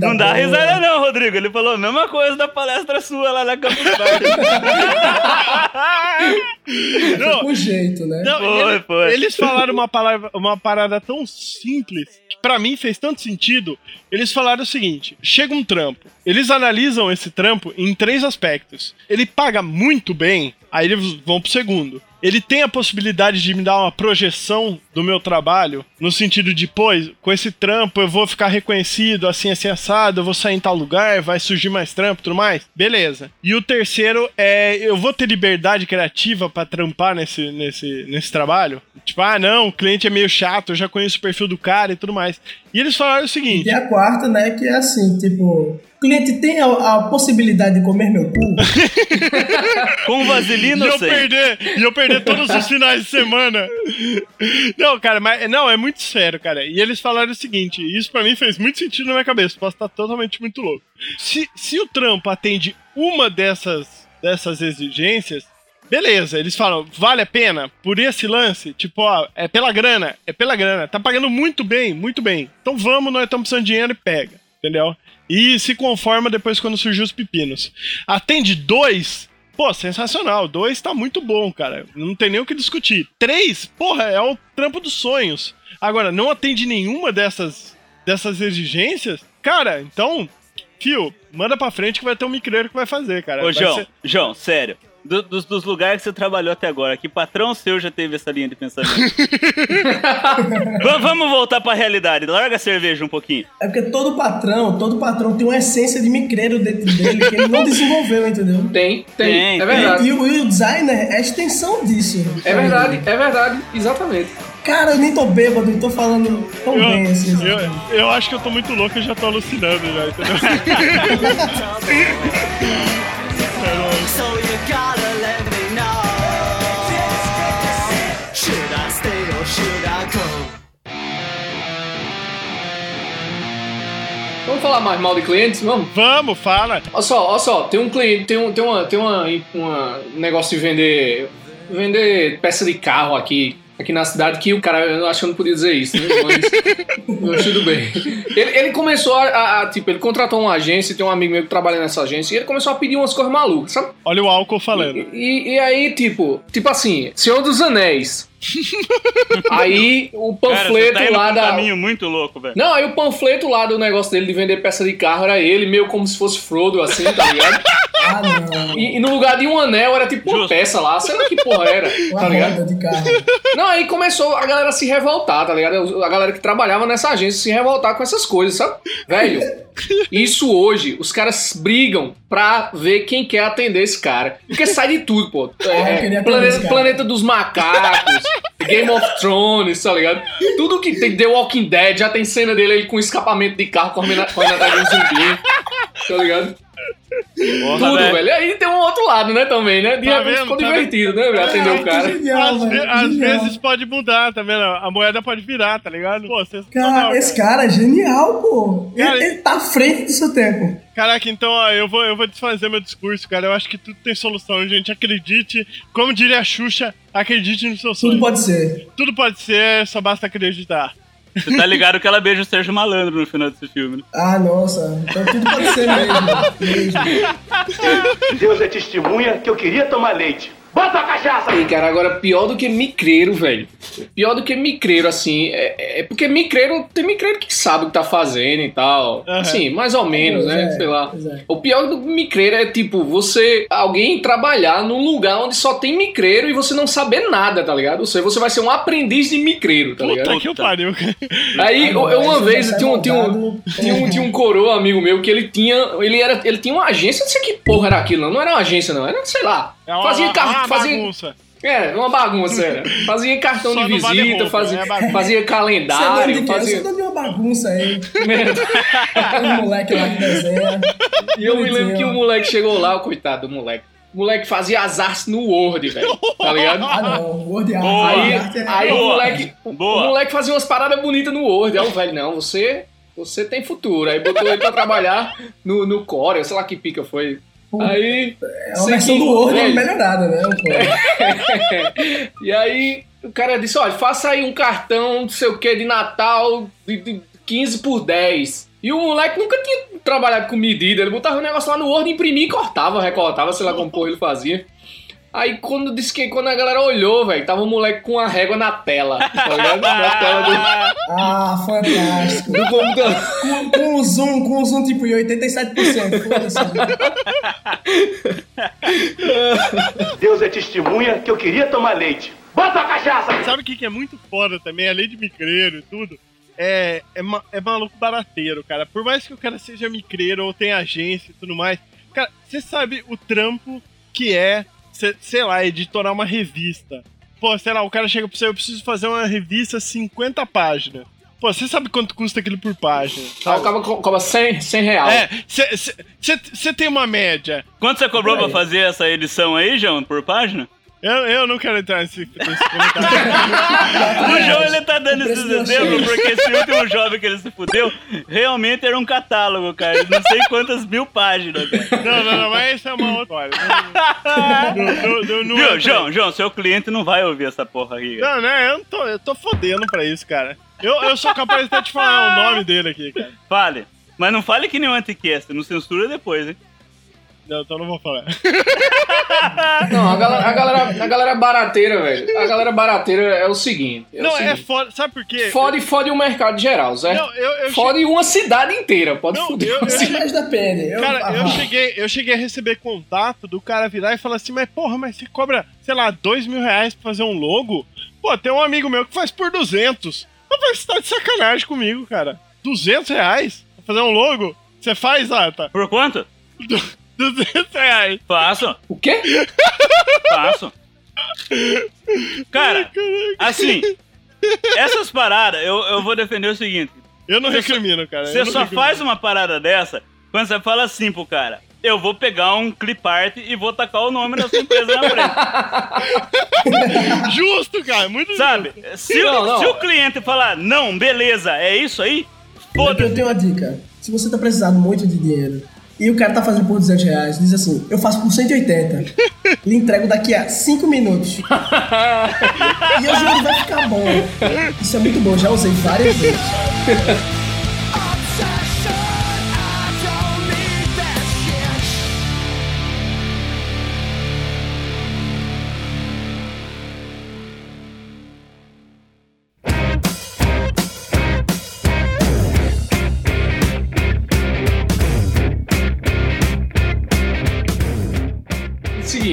não dá boa. risada não, Rodrigo. Ele falou a mesma coisa da palestra sua lá na Campus Party. Não, Com jeito, né? Não, Foi, ele- foi. Eles falaram uma, palavra, uma parada tão simples que pra mim fez tanto sentido. Eles falaram o seguinte: chega um trampo. Eles analisam esse trampo em três aspectos. Ele paga muito bem, Aí eles vão pro segundo. Ele tem a possibilidade de me dar uma projeção do meu trabalho, no sentido de, pô, com esse trampo eu vou ficar reconhecido, assim, assim, assado, eu vou sair em tal lugar, vai surgir mais trampo tudo mais. Beleza. E o terceiro é, eu vou ter liberdade criativa pra trampar nesse, nesse, nesse trabalho? Tipo, ah, não, o cliente é meio chato, eu já conheço o perfil do cara e tudo mais. E eles falaram o seguinte. E a quarta, né, que é assim, tipo, o cliente tem a, a possibilidade de comer meu cu? Com vaselina E ou eu sem? perder, e eu perder todos os finais de semana. Não, cara, mas não, é muito sério, cara. E eles falaram o seguinte, e isso pra mim fez muito sentido na minha cabeça, posso estar totalmente muito louco. Se, se o trampo atende uma dessas, dessas exigências, beleza, eles falam, vale a pena por esse lance? Tipo, ó, é pela grana, é pela grana, tá pagando muito bem, muito bem. Então vamos, nós estamos precisando de dinheiro e pega, entendeu? E se conforma depois quando surgir os pepinos. Atende dois, Pô, sensacional. Dois tá muito bom, cara. Não tem nem o que discutir. Três, porra, é o trampo dos sonhos. Agora, não atende nenhuma dessas, dessas exigências? Cara, então, fio, manda pra frente que vai ter um micreiro que vai fazer, cara. Ô, Vai João, ser- João, sério. Do- dos, dos lugares que você trabalhou até agora, que patrão seu já teve essa linha de pensamento? Va- vamos voltar pra realidade. Larga a cerveja um pouquinho. É porque todo patrão, todo patrão tem uma essência de micreiro dentro dele que ele não desenvolveu, entendeu? Tem, tem, Tem, é verdade. E, o, e o designer é a extensão disso. É verdade, é verdade, exatamente. Cara, eu nem tô bêbado, eu tô falando tão bem assim. Eu, eu, eu acho que eu tô muito louco e já tô alucinando já, entendeu? So you gotta let me know. Should I stay or should I go? Vamos falar mais mal de clientes, vamos? Vamos, fala. Olha só, olha só, tem um cliente, tem um, tem uma, tem uma, uma um negócio de vender, vender peça de carro aqui, aqui na cidade que o cara, eu acho que eu não podia dizer isso, né? Mas, mas tudo bem. Ele, ele começou a, a- a, tipo, ele contratou uma agência, tem um amigo meu que trabalha nessa agência, e ele começou a pedir umas coisas malucas, sabe? Olha o álcool falando. E, e aí, tipo, tipo assim, Senhor dos Anéis. aí o Cara, panfleto tá indo lá um da. caminho muito louco, velho. Não, aí o panfleto lá do negócio dele de vender peça de carro era ele, meio como se fosse Frodo, assim, tá ligado? Ah, não. E, e no lugar de um anel era tipo uma peça lá, sei lá que porra era, Uma tá ligado? roda de carro. Não, aí começou a galera a se revoltar, tá ligado? A galera que trabalhava nessa agência se revoltar com essas coisas, sabe? Velho, isso hoje, os caras brigam pra ver quem quer atender esse cara. Porque sai de tudo, pô. É, atender planeta, planeta dos Macacos, Game of Thrones, tá ligado? Tudo que tem The Walking Dead, já tem cena dele aí com escapamento de carro correndo atrás de um zumbi, tá ligado? Porra, Tudo, velho. velho. Aí tem um outro lado, né, também, né? De Tá repente vendo? ficou Tá divertido, né, velho? Atender o cara. Genial, Às, ve- velho, às vezes pode mudar, tá vendo? A moeda pode virar, tá ligado? Pô, Cara, cara. esse cara é genial, pô. Ele, Cara, ele tá à frente do seu tempo. Caraca, então ó, eu vou, eu vou desfazer meu discurso, cara. Eu acho que tudo tem solução, gente. Acredite, como diria a Xuxa, acredite no seu sonho. Tudo pode ser. Tudo pode ser, só basta acreditar. Você tá ligado que ela beija o Sérgio Malandro no final desse filme, né? Ah, nossa. Então tudo pode ser mesmo. mesmo. Deus é testemunha que eu queria tomar leite. Bota a cachaça! Aí, cara, agora pior do que micreiro, velho. Pior do que micreiro, assim. É, é porque micreiro, tem micreiro que sabe o que tá fazendo e tal. Aham. Assim, mais ou menos, Pois né? é, Sei lá. é. O pior do micreiro é tipo, você. Alguém trabalhar num lugar onde só tem micreiro e você não saber nada, tá ligado? Ou seja, você vai ser um aprendiz de micreiro, tá ligado? Puta que eu pariu. Aí, Ah, eu, uma vez, vai tinha um, tinha, um, moldado. tinha, um, tinha um coroa amigo meu que ele tinha. Ele, era, ele tinha uma agência, não sei que porra era aquilo, não. Não era uma agência, não. Era, sei lá. É uma, fazia uma fazia, bagunça. é, uma bagunça, era. Fazia cartão Só de visita, roupa, fazia, é fazia Você é dono calendário, de quê? Eu fazia. sou dono de uma bagunça aí. Merda. Um moleque lá que desenha. E eu me lembro que o moleque chegou lá, o coitado do moleque. O moleque fazia as artes no Word, velho. Tá ligado? Ah, não. Word Art. Boa. Aí, é- aí o Boa. moleque, o Boa. moleque fazia umas paradas bonitas no Word. Aí o velho, não, você, você tem futuro. Aí botou ele pra trabalhar no, no Core, sei lá que pica foi. Aí. É uma versão do Word melhorada, né? E aí o cara disse: olha, faça aí um cartão, não sei o que, de Natal de, de 15 por 10. E o moleque nunca tinha trabalhado com medida. Ele botava o negócio lá no Word, imprimia e cortava, recortava, sei lá como porra ele fazia. Aí quando disse que quando a galera olhou, velho, tava o moleque com a régua na tela, tá ligado? Na tela do. Ah, fantástico. do computador. Com, com o zoom, com o zoom tipo em 87%. Foda-se. Deus é testemunha que eu queria tomar leite. Bota a cachaça! Sabe o que, que é muito foda também, além de micreiro e tudo? É, é, ma- é maluco barateiro, cara. Por mais que o cara seja micreiro ou tenha agência e tudo mais, cara, você sabe o trampo que é, cê- sei lá, editorar uma revista. Pô, sei lá, o cara chega pra você, eu preciso fazer uma revista 50 páginas. Pô, você sabe quanto custa aquilo por página? Aí sabe? o cara co- cobra 100, 100 real. É, você tem uma média. Quanto você cobrou pra Aí. fazer essa edição aí, João, por página? Eu, eu não quero entrar nesse, nesse comentário. O João ele tá dando esses exemplos porque esse último jovem que ele se fudeu realmente era um catálogo, cara. de Não sei quantas mil páginas. Cara. não, não, não, mas essa é uma outra história. Não, não, Viu, João, João, seu cliente não vai ouvir essa porra aqui. cara. Não, né? Eu, não tô, eu tô fodendo pra isso, cara. Eu, eu sou capaz de até te falar o nome dele aqui, cara. Fale. Mas não fale que nem um anticast, não censura depois, hein? Não, então não vou falar. Não, a galera, a, galera, a galera barateira, velho. A galera barateira é o seguinte. É não, o é seguinte. foda. Sabe por quê? Fode, fode o mercado geral, certo? Não, eu, eu Fode uma cidade inteira. Pode Não, foder. eu- eu- cidade. Mas depende. Eu, Cara, eu ah, cheguei, eu cheguei a receber contato do cara virar e falar assim, mas porra, mas você cobra, sei lá, dois mil reais pra fazer um logo? Pô, tem um amigo meu que faz por 200. Eu falei, você tá de sacanagem comigo, cara. 200 reais pra fazer um logo? Você faz, Ata? Por quanto? 200 reais. Faço, O quê? faço. Cara, assim, essas paradas, eu, eu vou defender o seguinte. Eu não recrimino, cara. eu Você só recrimino. faz uma parada dessa quando você fala assim pro cara. Eu vou pegar um clip art e vou tacar o nome da sua empresa na frente. Justo, cara, muito Sabe? Se, Não, não. se o cliente falar, não, beleza, é isso aí, Eu foda-se. tenho uma dica. Se você tá precisando muito de dinheiro e o cara tá fazendo por 200 reais, diz assim: eu faço por 180. Lhe entrego daqui a 5 minutos. e eu juro que vai ficar bom. Isso é muito bom, já usei várias vezes.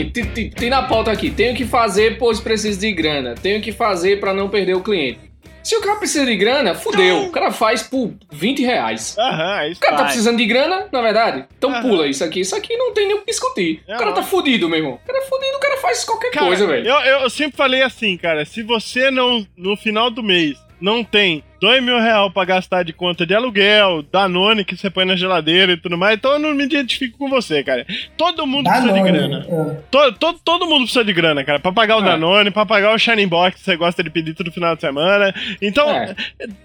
tem, tem- tem na pauta aqui. Tenho que fazer, pois preciso de grana. Tenho que fazer pra não perder o cliente. Se o cara precisa de grana, fudeu. O cara faz por 20 reais. Aham, é isso. O cara tá Vai. precisando de grana, na verdade? Então Aham. pula isso aqui. Isso aqui não tem nem o que discutir. É o cara tá fudido, meu irmão. O cara é fudido, o cara faz qualquer Cara, coisa, velho. Eu, eu sempre falei assim, cara, se você não, no final do mês, não tem dois mil reais pra gastar de conta de aluguel, Danone que você põe na geladeira e tudo mais, então eu não me identifico com você, cara. Todo mundo precisa de Danone. grana. Ah. Todo, todo, todo mundo precisa de grana, cara. Pra pagar o É. Danone, pra pagar o Shining Box que você gosta de pedir todo final de semana. Então, É.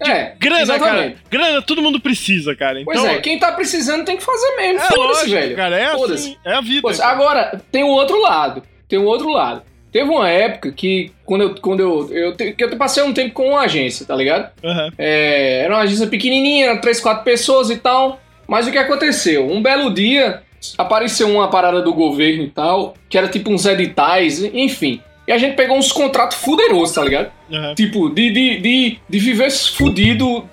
É, grana, exatamente. cara. Grana todo mundo precisa, cara. Então, Pois é, quem tá precisando tem que fazer mesmo. é Foda-se, velho. cara. É assim, é a vida. Pois, agora, tem o outro lado. Tem o outro lado. Teve uma época que, quando eu, quando eu, eu, que eu passei um tempo com uma agência, tá ligado? Aham. É, era uma agência pequenininha, eram três, quatro pessoas e tal. Mas o que aconteceu? Um belo dia, apareceu uma parada do governo e tal, que era tipo uns editais, enfim. E a gente pegou uns contratos fuderosos, tá ligado? aham. Tipo, de, de, de, de viver fudido,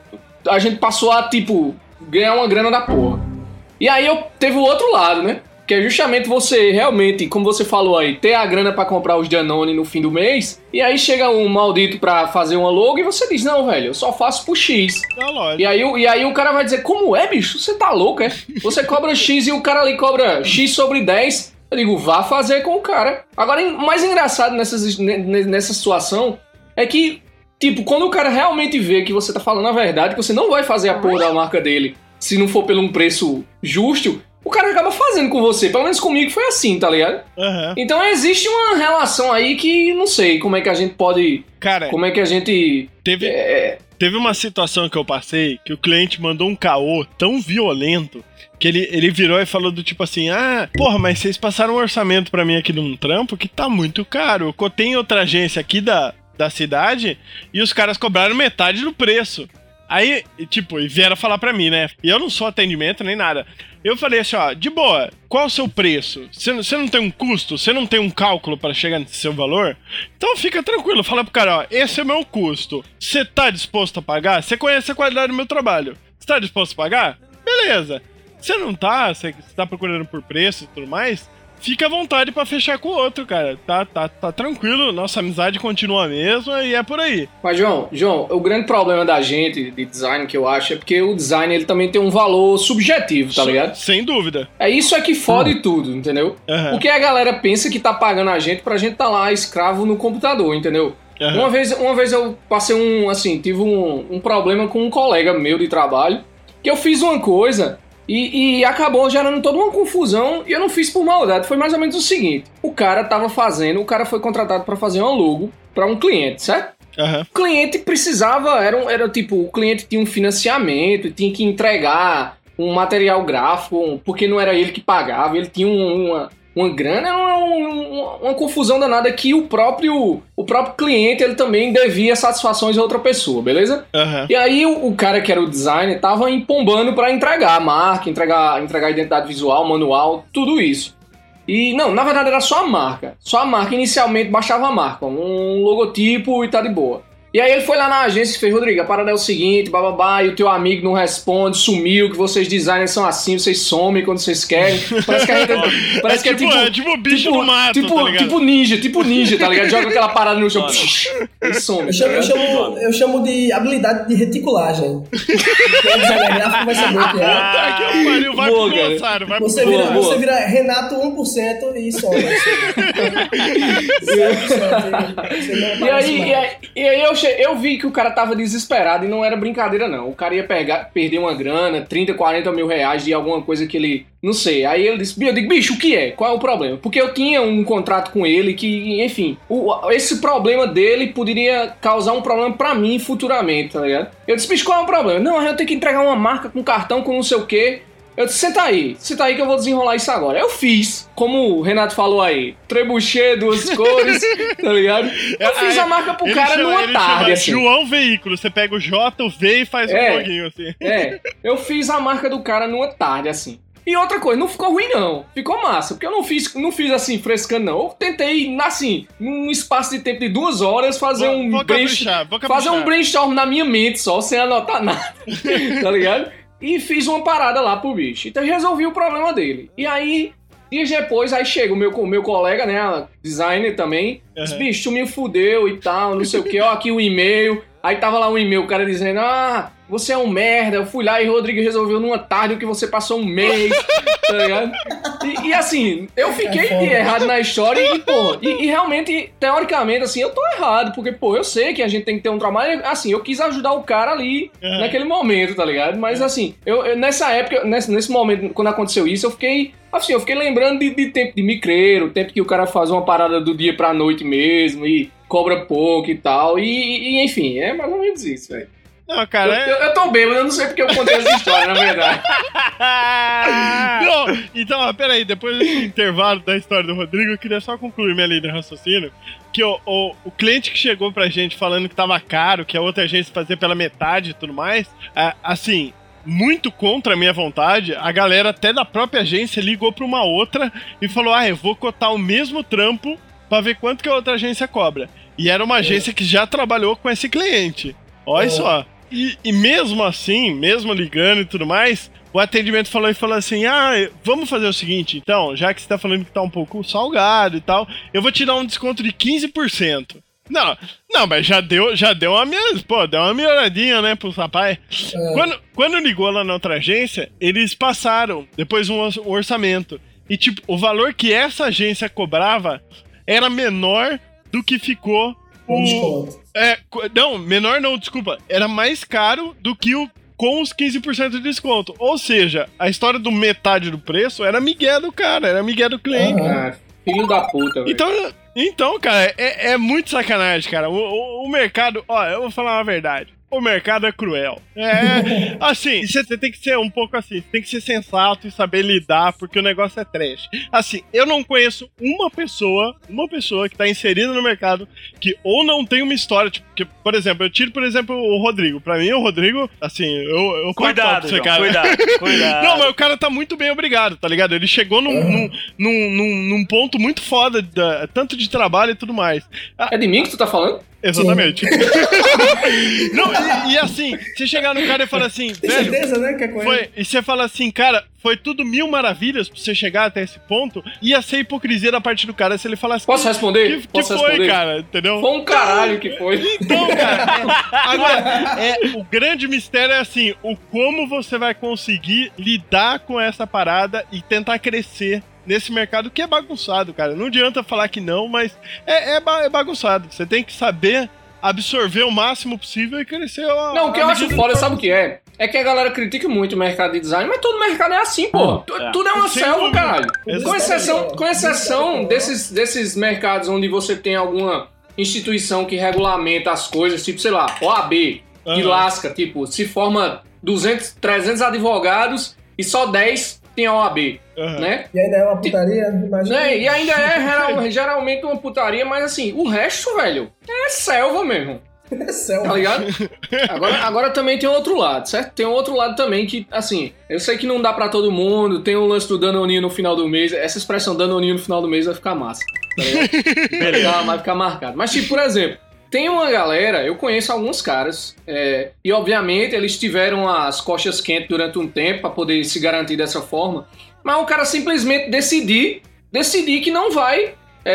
a gente passou a, tipo, ganhar uma grana da porra. E aí eu teve o outro lado, né? Que é justamente você realmente, como você falou aí, ter a grana pra comprar os Danone no fim do mês, e aí chega um maldito pra fazer uma logo e você diz, não, velho, eu só faço por X. É. E aí, o- e aí o cara vai dizer, como é, bicho? Você tá louco, é? Você cobra X e o cara ali cobra X sobre 10. Eu digo, vá fazer com o cara. Agora, o mais engraçado nessas, nessa situação é que, tipo, quando o cara realmente vê que você tá falando a verdade, que você não vai fazer a porra da marca dele se não for pelo um preço justo, o cara acaba fazendo com você. Pelo menos comigo foi assim, tá ligado? Aham. Então existe uma relação aí que não sei como é que a gente pode. Cara, Como é que a gente. teve, É, Teve uma situação que eu passei que o cliente mandou um caô tão violento que ele, ele virou e falou do tipo assim: Ah, porra, mas vocês passaram um orçamento pra mim aqui num trampo que tá muito caro. Eu cotei em outra agência aqui da, da cidade e os caras cobraram metade do preço. Aí, tipo, e vieram falar pra mim, né? E eu não sou atendimento nem nada. Eu falei assim, ó, de boa, qual o seu preço? Você não- tem um custo? Você não tem um cálculo para chegar nesse seu valor? Então fica tranquilo, fala pro cara, ó, esse é meu custo. Você tá disposto a pagar? Você conhece a qualidade do meu trabalho. Você tá disposto a pagar? Beleza. Você não tá, você tá procurando por preço e tudo mais, fica à vontade pra fechar com o outro, cara. Tá, tá, tá tranquilo, nossa amizade continua a mesma e é por aí. Mas, João, João, o grande problema da gente de design que eu acho é porque o design ele também tem um valor subjetivo, tá ligado? Sem dúvida. É isso é que fode tudo, entendeu? Aham. Porque a galera pensa que tá pagando a gente pra gente tá lá escravo no computador, entendeu? Aham. Uma vez, uma vez eu passei um, assim, tive um, um problema com um colega meu de trabalho, que eu fiz uma coisa e, e acabou gerando toda uma confusão e eu não fiz por maldade. Foi mais ou menos o seguinte: o cara tava fazendo, o cara foi contratado pra fazer uma logo pra um cliente, certo? Aham. O cliente precisava, era, um- era tipo, o cliente tinha um financiamento, tinha que entregar um material gráfico, um- porque não era ele que pagava, ele tinha um- uma, uma grana, era uma, uma- confusão danada que o próprio, o próprio cliente ele também devia satisfações a outra pessoa, beleza? Aham. E aí o, o cara que era o designer tava empombando pra entregar a marca, entregar, entregar a identidade visual, manual, tudo isso. E não, na verdade era só a marca. Só a marca, inicialmente baixava a marca, um logotipo e tá de boa. E aí ele foi lá na agência e fez, Rodrigo, a parada é o seguinte, bababá, e o teu amigo não responde, sumiu, que vocês designers são assim, vocês somem quando vocês querem. Parece que a gente... Parece é, que tipo, é tipo bicho do mato, tipo, tá tipo ninja, tipo ninja, tá ligado? Joga aquela parada no chão, e some. Eu tá chamo, eu, ligado? chamo, eu chamo de habilidade de reticulagem. É gráfico vai saber o que é. Puta que eu pariu, vai Boa, pro glossário, vai pro Você Boa, vira, boa. você vira Renato 1% e some. Assim. E aí, e aí, e aí eu, eu vi que o cara tava desesperado e não era brincadeira, não. O cara ia pegar, perder uma grana, 30, 40 mil reais de alguma coisa que ele. Não sei. Aí ele disse: Eu digo, bicho, o que é? Qual é o problema? Porque eu tinha um contrato com ele que, enfim, o- esse problema dele poderia causar um problema pra mim futuramente, tá ligado? Eu disse: Bicho, qual é o problema? Não, eu tenho que entregar uma marca com cartão com não sei o quê. Eu disse, senta aí, senta aí que eu vou desenrolar isso agora. Eu fiz, como o Renato falou aí, trebuchet, duas cores, tá ligado? Eu fiz a marca pro Ele cara chama- numa tarde, assim. João Veículo, você pega o J, o V e faz É. um loginho assim. É, eu fiz a marca do cara numa tarde, assim. E outra coisa, não ficou ruim não, ficou massa, porque eu não fiz, não fiz assim, frescando não. Eu tentei, assim, num espaço de tempo de duas horas, fazer Vou- um vou fazer um brainstorm na minha mente só, sem anotar nada, tá ligado? E fiz uma parada lá pro bicho. Então resolvi o problema dele. E aí, dias depois, aí chega o meu, o meu colega, né, designer também, diz, Aham. bicho, tu me fudeu e tal, não sei o que, ó, aqui o e-mail. Aí tava lá um e-mail, o cara dizendo, ah, você é um merda, eu fui lá e o Rodrigo resolveu numa tarde o que você passou um mês, tá ligado? E, e assim, eu fiquei É errado na história e, pô, e, e realmente, teoricamente, assim, eu tô errado, porque, pô, eu sei que a gente tem que ter um trabalho, assim, eu quis ajudar o cara ali, Aham. naquele momento, tá ligado? Mas, assim, eu, eu- nessa época, nesse, nesse momento, quando aconteceu isso, eu fiquei, assim, eu fiquei lembrando de, de tempo de micreiro, tempo que o cara faz uma parada do dia pra noite mesmo e cobra pouco e tal, e, e, enfim, é mais ou menos isso, velho. Não, Eu, cara, é... eu, eu tô bêbado, eu não sei porque eu contei essa história, na verdade. Não, então, ó, peraí, depois desse intervalo da história do Rodrigo, eu queria só concluir minha linha de raciocínio. Que o, o, o cliente que chegou pra gente falando que tava caro, que a outra agência fazia pela metade e tudo mais, é, assim, muito contra a minha vontade, a galera até da própria agência ligou pra uma outra e falou: Ah, eu vou cotar o mesmo trampo pra ver quanto que a outra agência cobra. E era uma agência que já trabalhou com esse cliente. Olha É. só. E, e mesmo assim, mesmo ligando e tudo mais, o atendimento falou e falou assim: Ah, vamos fazer o seguinte, então, já que você tá falando que tá um pouco salgado e tal, eu vou te dar um desconto de 15%. Não, não, mas já deu, já deu uma, minha- pô, deu uma melhoradinha, né, pro rapaz. Quando, quando ligou lá na outra agência, eles passaram depois um, or- orçamento. E, tipo, o valor que essa agência cobrava era menor do que ficou Com o. desconto. É, não, menor não, desculpa. Era mais caro do que o com os 15% de desconto. Ou seja, a história do metade do preço era migué do cara, era migué do cliente. Ah, filho da puta, velho. Então, então, cara, é, é muito sacanagem, cara. O, o- o mercado, ó, eu vou falar uma verdade. O mercado é cruel. É, assim, você tem que ser um pouco assim, tem que ser sensato e saber lidar, porque o negócio é trash. Assim, eu não conheço uma pessoa, uma pessoa que tá inserida no mercado que ou não tem uma história, tipo, que, por exemplo, eu tiro, por exemplo, o Rodrigo. Pra mim, o Rodrigo, assim, eu, eu Cuidado, você, João, cara. cuidado, cuidado. Não, mas o cara tá muito bem obrigado, tá ligado? Ele chegou num, num, num, num- num ponto muito foda, da- tanto de trabalho e tudo mais. É de mim que tu tá falando? Exatamente. Não, e, e assim, você chegar no cara e falar assim, Tem velho, certeza, né? Que é com ele? foi, e você fala assim, cara, foi tudo mil maravilhas pra você chegar até esse ponto, ia ser hipocrisia da parte do cara se ele falasse Posso responder? que, que Posso foi, responder? cara, entendeu? Foi um caralho que foi. Então, cara, agora, é, o grande mistério é assim, o como você vai conseguir lidar com essa parada e tentar crescer nesse mercado que é bagunçado, cara. Não adianta falar que não, mas é, é, ba- é bagunçado. Você tem que saber absorver o máximo possível e crescer. a- Não, o que eu acho que sabe o que é? É que a galera critica muito o mercado de design, mas todo mercado é assim, pô. Tu- é. Tudo é uma Sem selva, dúvida. caralho. Com exceção, com exceção desses, desses mercados onde você tem alguma instituição que regulamenta as coisas, tipo, sei lá, OAB, que Aham. lasca, tipo, se forma 200, 300 advogados e só 10 tem a OAB, Aham. né? E ainda é uma putaria. Né? E ainda é geral- geralmente uma putaria, mas assim, o resto, velho, é selva mesmo. É céu. Tá ligado? Agora, agora também tem outro lado, certo? Tem um outro lado também que, assim, eu sei que não dá pra todo mundo, tem o lance do danoninho no final do mês, essa expressão danoninho no final do mês vai ficar massa, tá ligado? vai, ficar, vai ficar marcado. Mas, tipo, por exemplo, tem uma galera, eu conheço alguns caras, é, e obviamente eles tiveram as costas quentes durante um tempo pra poder se garantir dessa forma, mas o cara simplesmente decidir, decidir que não vai é,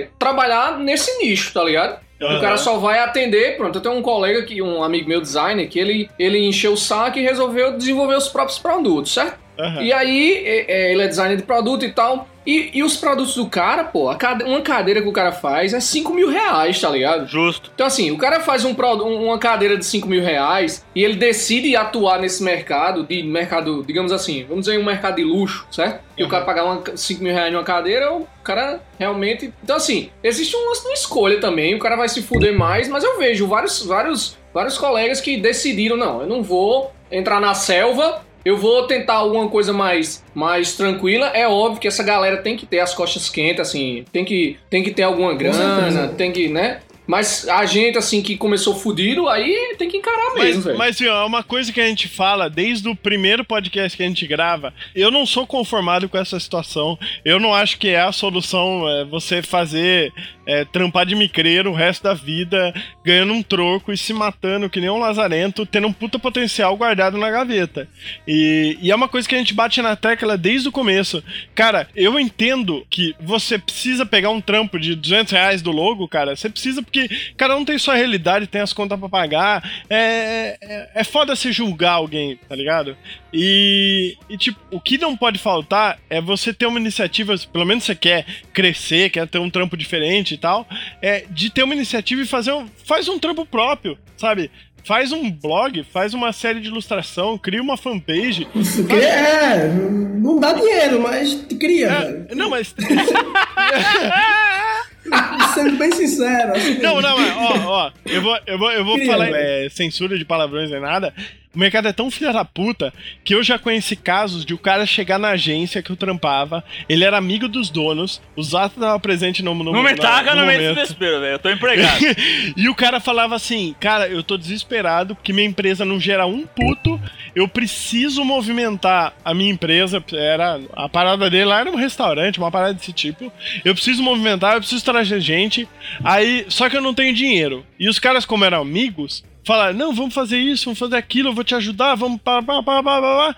é, trabalhar nesse nicho, tá ligado? O cara só vai atender, pronto, eu tenho um colega que, um amigo meu designer, que ele, ele encheu o saco e resolveu desenvolver os próprios produtos, certo? Aham. E aí, é- é, ele é designer de produto e tal. E, e os produtos do cara, pô, cade- uma cadeira que o cara faz é 5 mil reais, tá ligado? Justo. Então, assim, o cara faz um, uma cadeira de 5 mil reais e ele decide atuar nesse mercado, de mercado, digamos assim, vamos dizer um mercado de luxo, certo? E o cara pagar uma, 5 mil reais numa cadeira, o cara realmente. Então, assim, existe um lance de escolha também, o cara vai se fuder mais, mas eu vejo vários, vários, vários colegas que decidiram, não, eu não vou entrar na selva. Eu vou tentar alguma coisa mais, mais tranquila. É óbvio que essa galera tem que ter as costas quentes, assim, tem que, tem que ter alguma grana, tem que, né? Mas a gente, assim, que começou fudido, aí tem que encarar mesmo, velho. mas assim, ó, uma coisa que a gente fala desde o primeiro podcast que a gente grava, eu não sou conformado com essa situação. Eu não acho que é a solução é, você fazer é, trampar de micreiro o resto da vida, ganhando um troco e se matando que nem um lazarento, tendo um puta potencial guardado na gaveta. E, e é uma coisa que a gente bate na tecla desde o começo. Cara, eu entendo que você precisa pegar um trampo de 200 reais do logo, cara. Você precisa porque cada um tem sua realidade, tem as contas pra pagar. É, é, é foda se julgar alguém, tá ligado? E, e, tipo, o que não pode faltar é você ter uma iniciativa, pelo menos você quer crescer, quer ter um trampo diferente e tal, é de ter uma iniciativa e fazer um, faz um trampo próprio, sabe? Faz um blog, faz uma série de ilustração, cria uma fanpage. Isso que é, não dá dinheiro, mas cria. É, não, mas Sendo bem sincero. assim, Não, não, mas, ó, ó, eu vou, eu vou, eu vou Queria, falar velho. é, censura de palavrões nem nada. O mercado é tão filha da puta que eu já conheci casos de o cara chegar na agência que eu trampava, ele era amigo dos donos, os atos estavam presentes no, no, Não me taca no meio desse desespero, velho. Eu tô empregado. e o cara falava assim, cara, eu tô desesperado porque minha empresa não gera um puto, eu preciso movimentar a minha empresa, era a parada dele lá era um restaurante, uma parada desse tipo. Eu preciso movimentar, eu preciso trazer gente. Aí, só que eu não tenho dinheiro. E os caras como eram amigos, falaram: "Não, vamos fazer isso, vamos fazer aquilo, eu vou te ajudar, vamos pá, pá, pá, pá, pá, pá."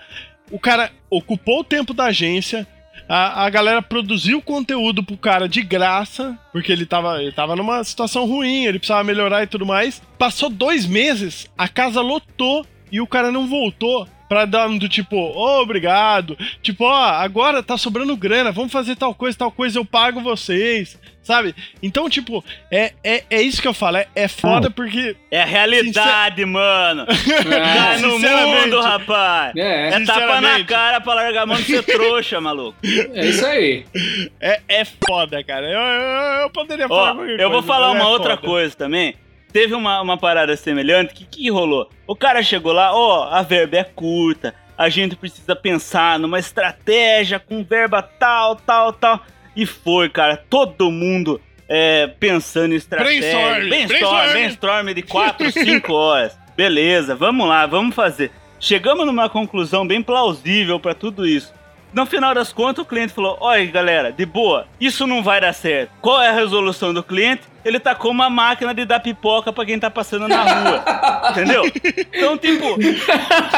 O cara ocupou o tempo da agência, a, a galera produziu conteúdo pro cara de graça, porque ele tava, ele tava numa situação ruim, ele precisava melhorar e tudo mais. Passou dois meses, a casa lotou e o cara não voltou. Pra dar do tipo, ô, obrigado. Tipo, ó, agora tá sobrando grana, vamos fazer tal coisa, tal coisa, eu pago vocês, sabe? Então, tipo, é, é, é isso que eu falo, é, é foda porque. É a realidade, mano. Tá no Sinceramente. mundo, rapaz. É, É tapa na cara pra largar a mão de ser trouxa, maluco. é isso aí. É, é foda, cara. Eu, eu, eu poderia falar Ó, eu vou coisa, falar uma é outra foda. coisa também. teve uma, uma parada semelhante. O que, que rolou? O cara chegou lá, ó, a verba é curta, a gente precisa pensar numa estratégia com verba tal, tal, tal. E foi, cara, todo mundo é, pensando em estratégia. Brainstorm, brainstorm, brainstorm. brainstorm de 4, 5 horas. Beleza, vamos lá, vamos fazer. Chegamos numa conclusão bem plausível pra tudo isso. No final das contas, o cliente falou: Olha, galera, de boa, isso não vai dar certo. Qual é a resolução do cliente? Ele tacou uma máquina de dar pipoca pra quem tá passando na rua. Entendeu? Então, tipo,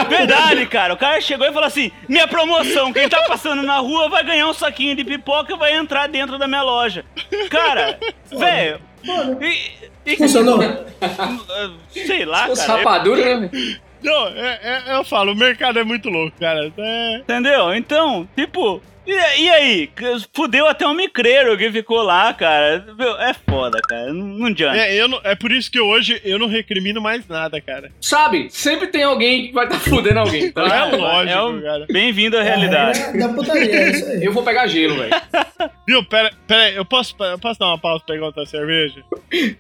verdade, cara. O cara chegou e falou assim: Minha promoção, quem tá passando na rua vai ganhar um saquinho de pipoca e vai entrar dentro da minha loja. Cara, velho. e- e- Funcionou? Sei lá, Os cara. rapadura, né? Não, é, é- eu falo, o mercado é muito louco, cara. É, Entendeu? Então, tipo, e, e aí? Fudeu até o micreiro que ficou lá, cara. Meu, É foda, cara. Não, não adianta. é, eu não- é por isso que hoje eu não recrimino mais nada, cara. Sabe, sempre tem alguém que vai estar fudendo alguém. Tá É lógico, É o- cara. Bem-vindo à realidade. É, da putaria, é isso aí. Eu vou pegar gelo, velho. Viu, pera, pera aí, eu posso, eu posso dar uma pausa pra pegar outra cerveja?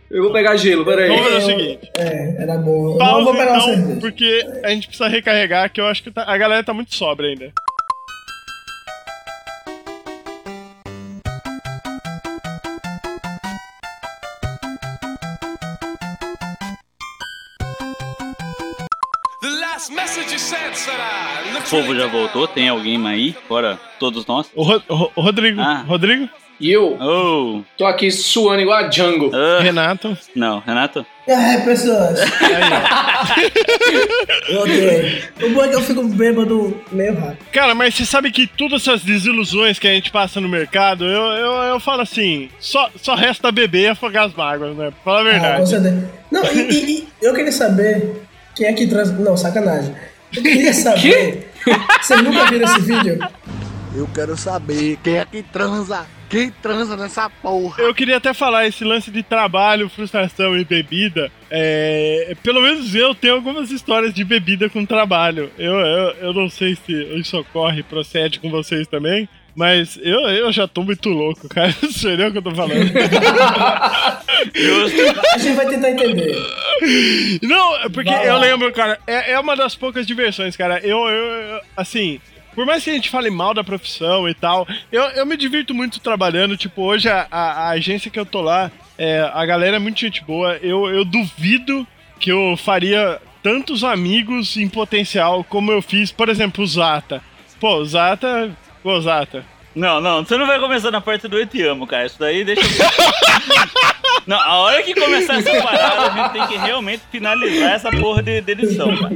Eu vou pegar gelo, peraí. Vamos fazer o Eu- seguinte. É, era bom. Eu Pausa não vou pegar então, cerveja. porque a gente precisa recarregar, que eu acho que tá- a galera tá muito sobra ainda. O povo já voltou? Tem alguém aí? Fora todos nós? O, Ro- o Ro- o Rodrigo, Ah. Rodrigo, E eu Oh! tô aqui suando igual a Django. ah, Renato. não, Renato? É, pessoas. O bom é que eu fico bêbado meio rápido. Cara, mas você sabe que todas essas desilusões que a gente passa no mercado, eu, eu, eu falo assim, só, só resta beber e afogar as mágoas, né? Pra falar a Ah, com verdade. certeza. Não, e, e- e eu queria saber quem é que trans. Não, sacanagem. Eu queria saber. Vocês nunca viram esse vídeo? Eu quero saber quem é que transa. Quem transa nessa porra? Eu queria até falar esse lance de trabalho, frustração e bebida. É, pelo menos eu tenho algumas histórias de bebida com trabalho. Eu, eu, eu não sei se isso ocorre, procede com vocês também. Mas eu, eu já tô muito louco, cara. Não sei nem o que eu tô falando. A gente vai tentar entender. Não, é porque eu lembro, cara, é, é uma das poucas diversões, cara. Eu, eu, eu- assim, por mais que a gente fale mal da profissão e tal, eu, eu me divirto muito trabalhando. Tipo, hoje a, a- a agência que eu tô lá, é, a galera é muito gente boa. Eu, eu duvido que eu faria tantos amigos em potencial como eu fiz, por exemplo, o Zata. Pô, o Zata. Pô, Zata. Não, não, você não vai começar na parte do Eu Te Amo, cara. Isso daí deixa. não, a hora que começar essa parada, a gente tem que realmente finalizar essa porra de, de edição, cara.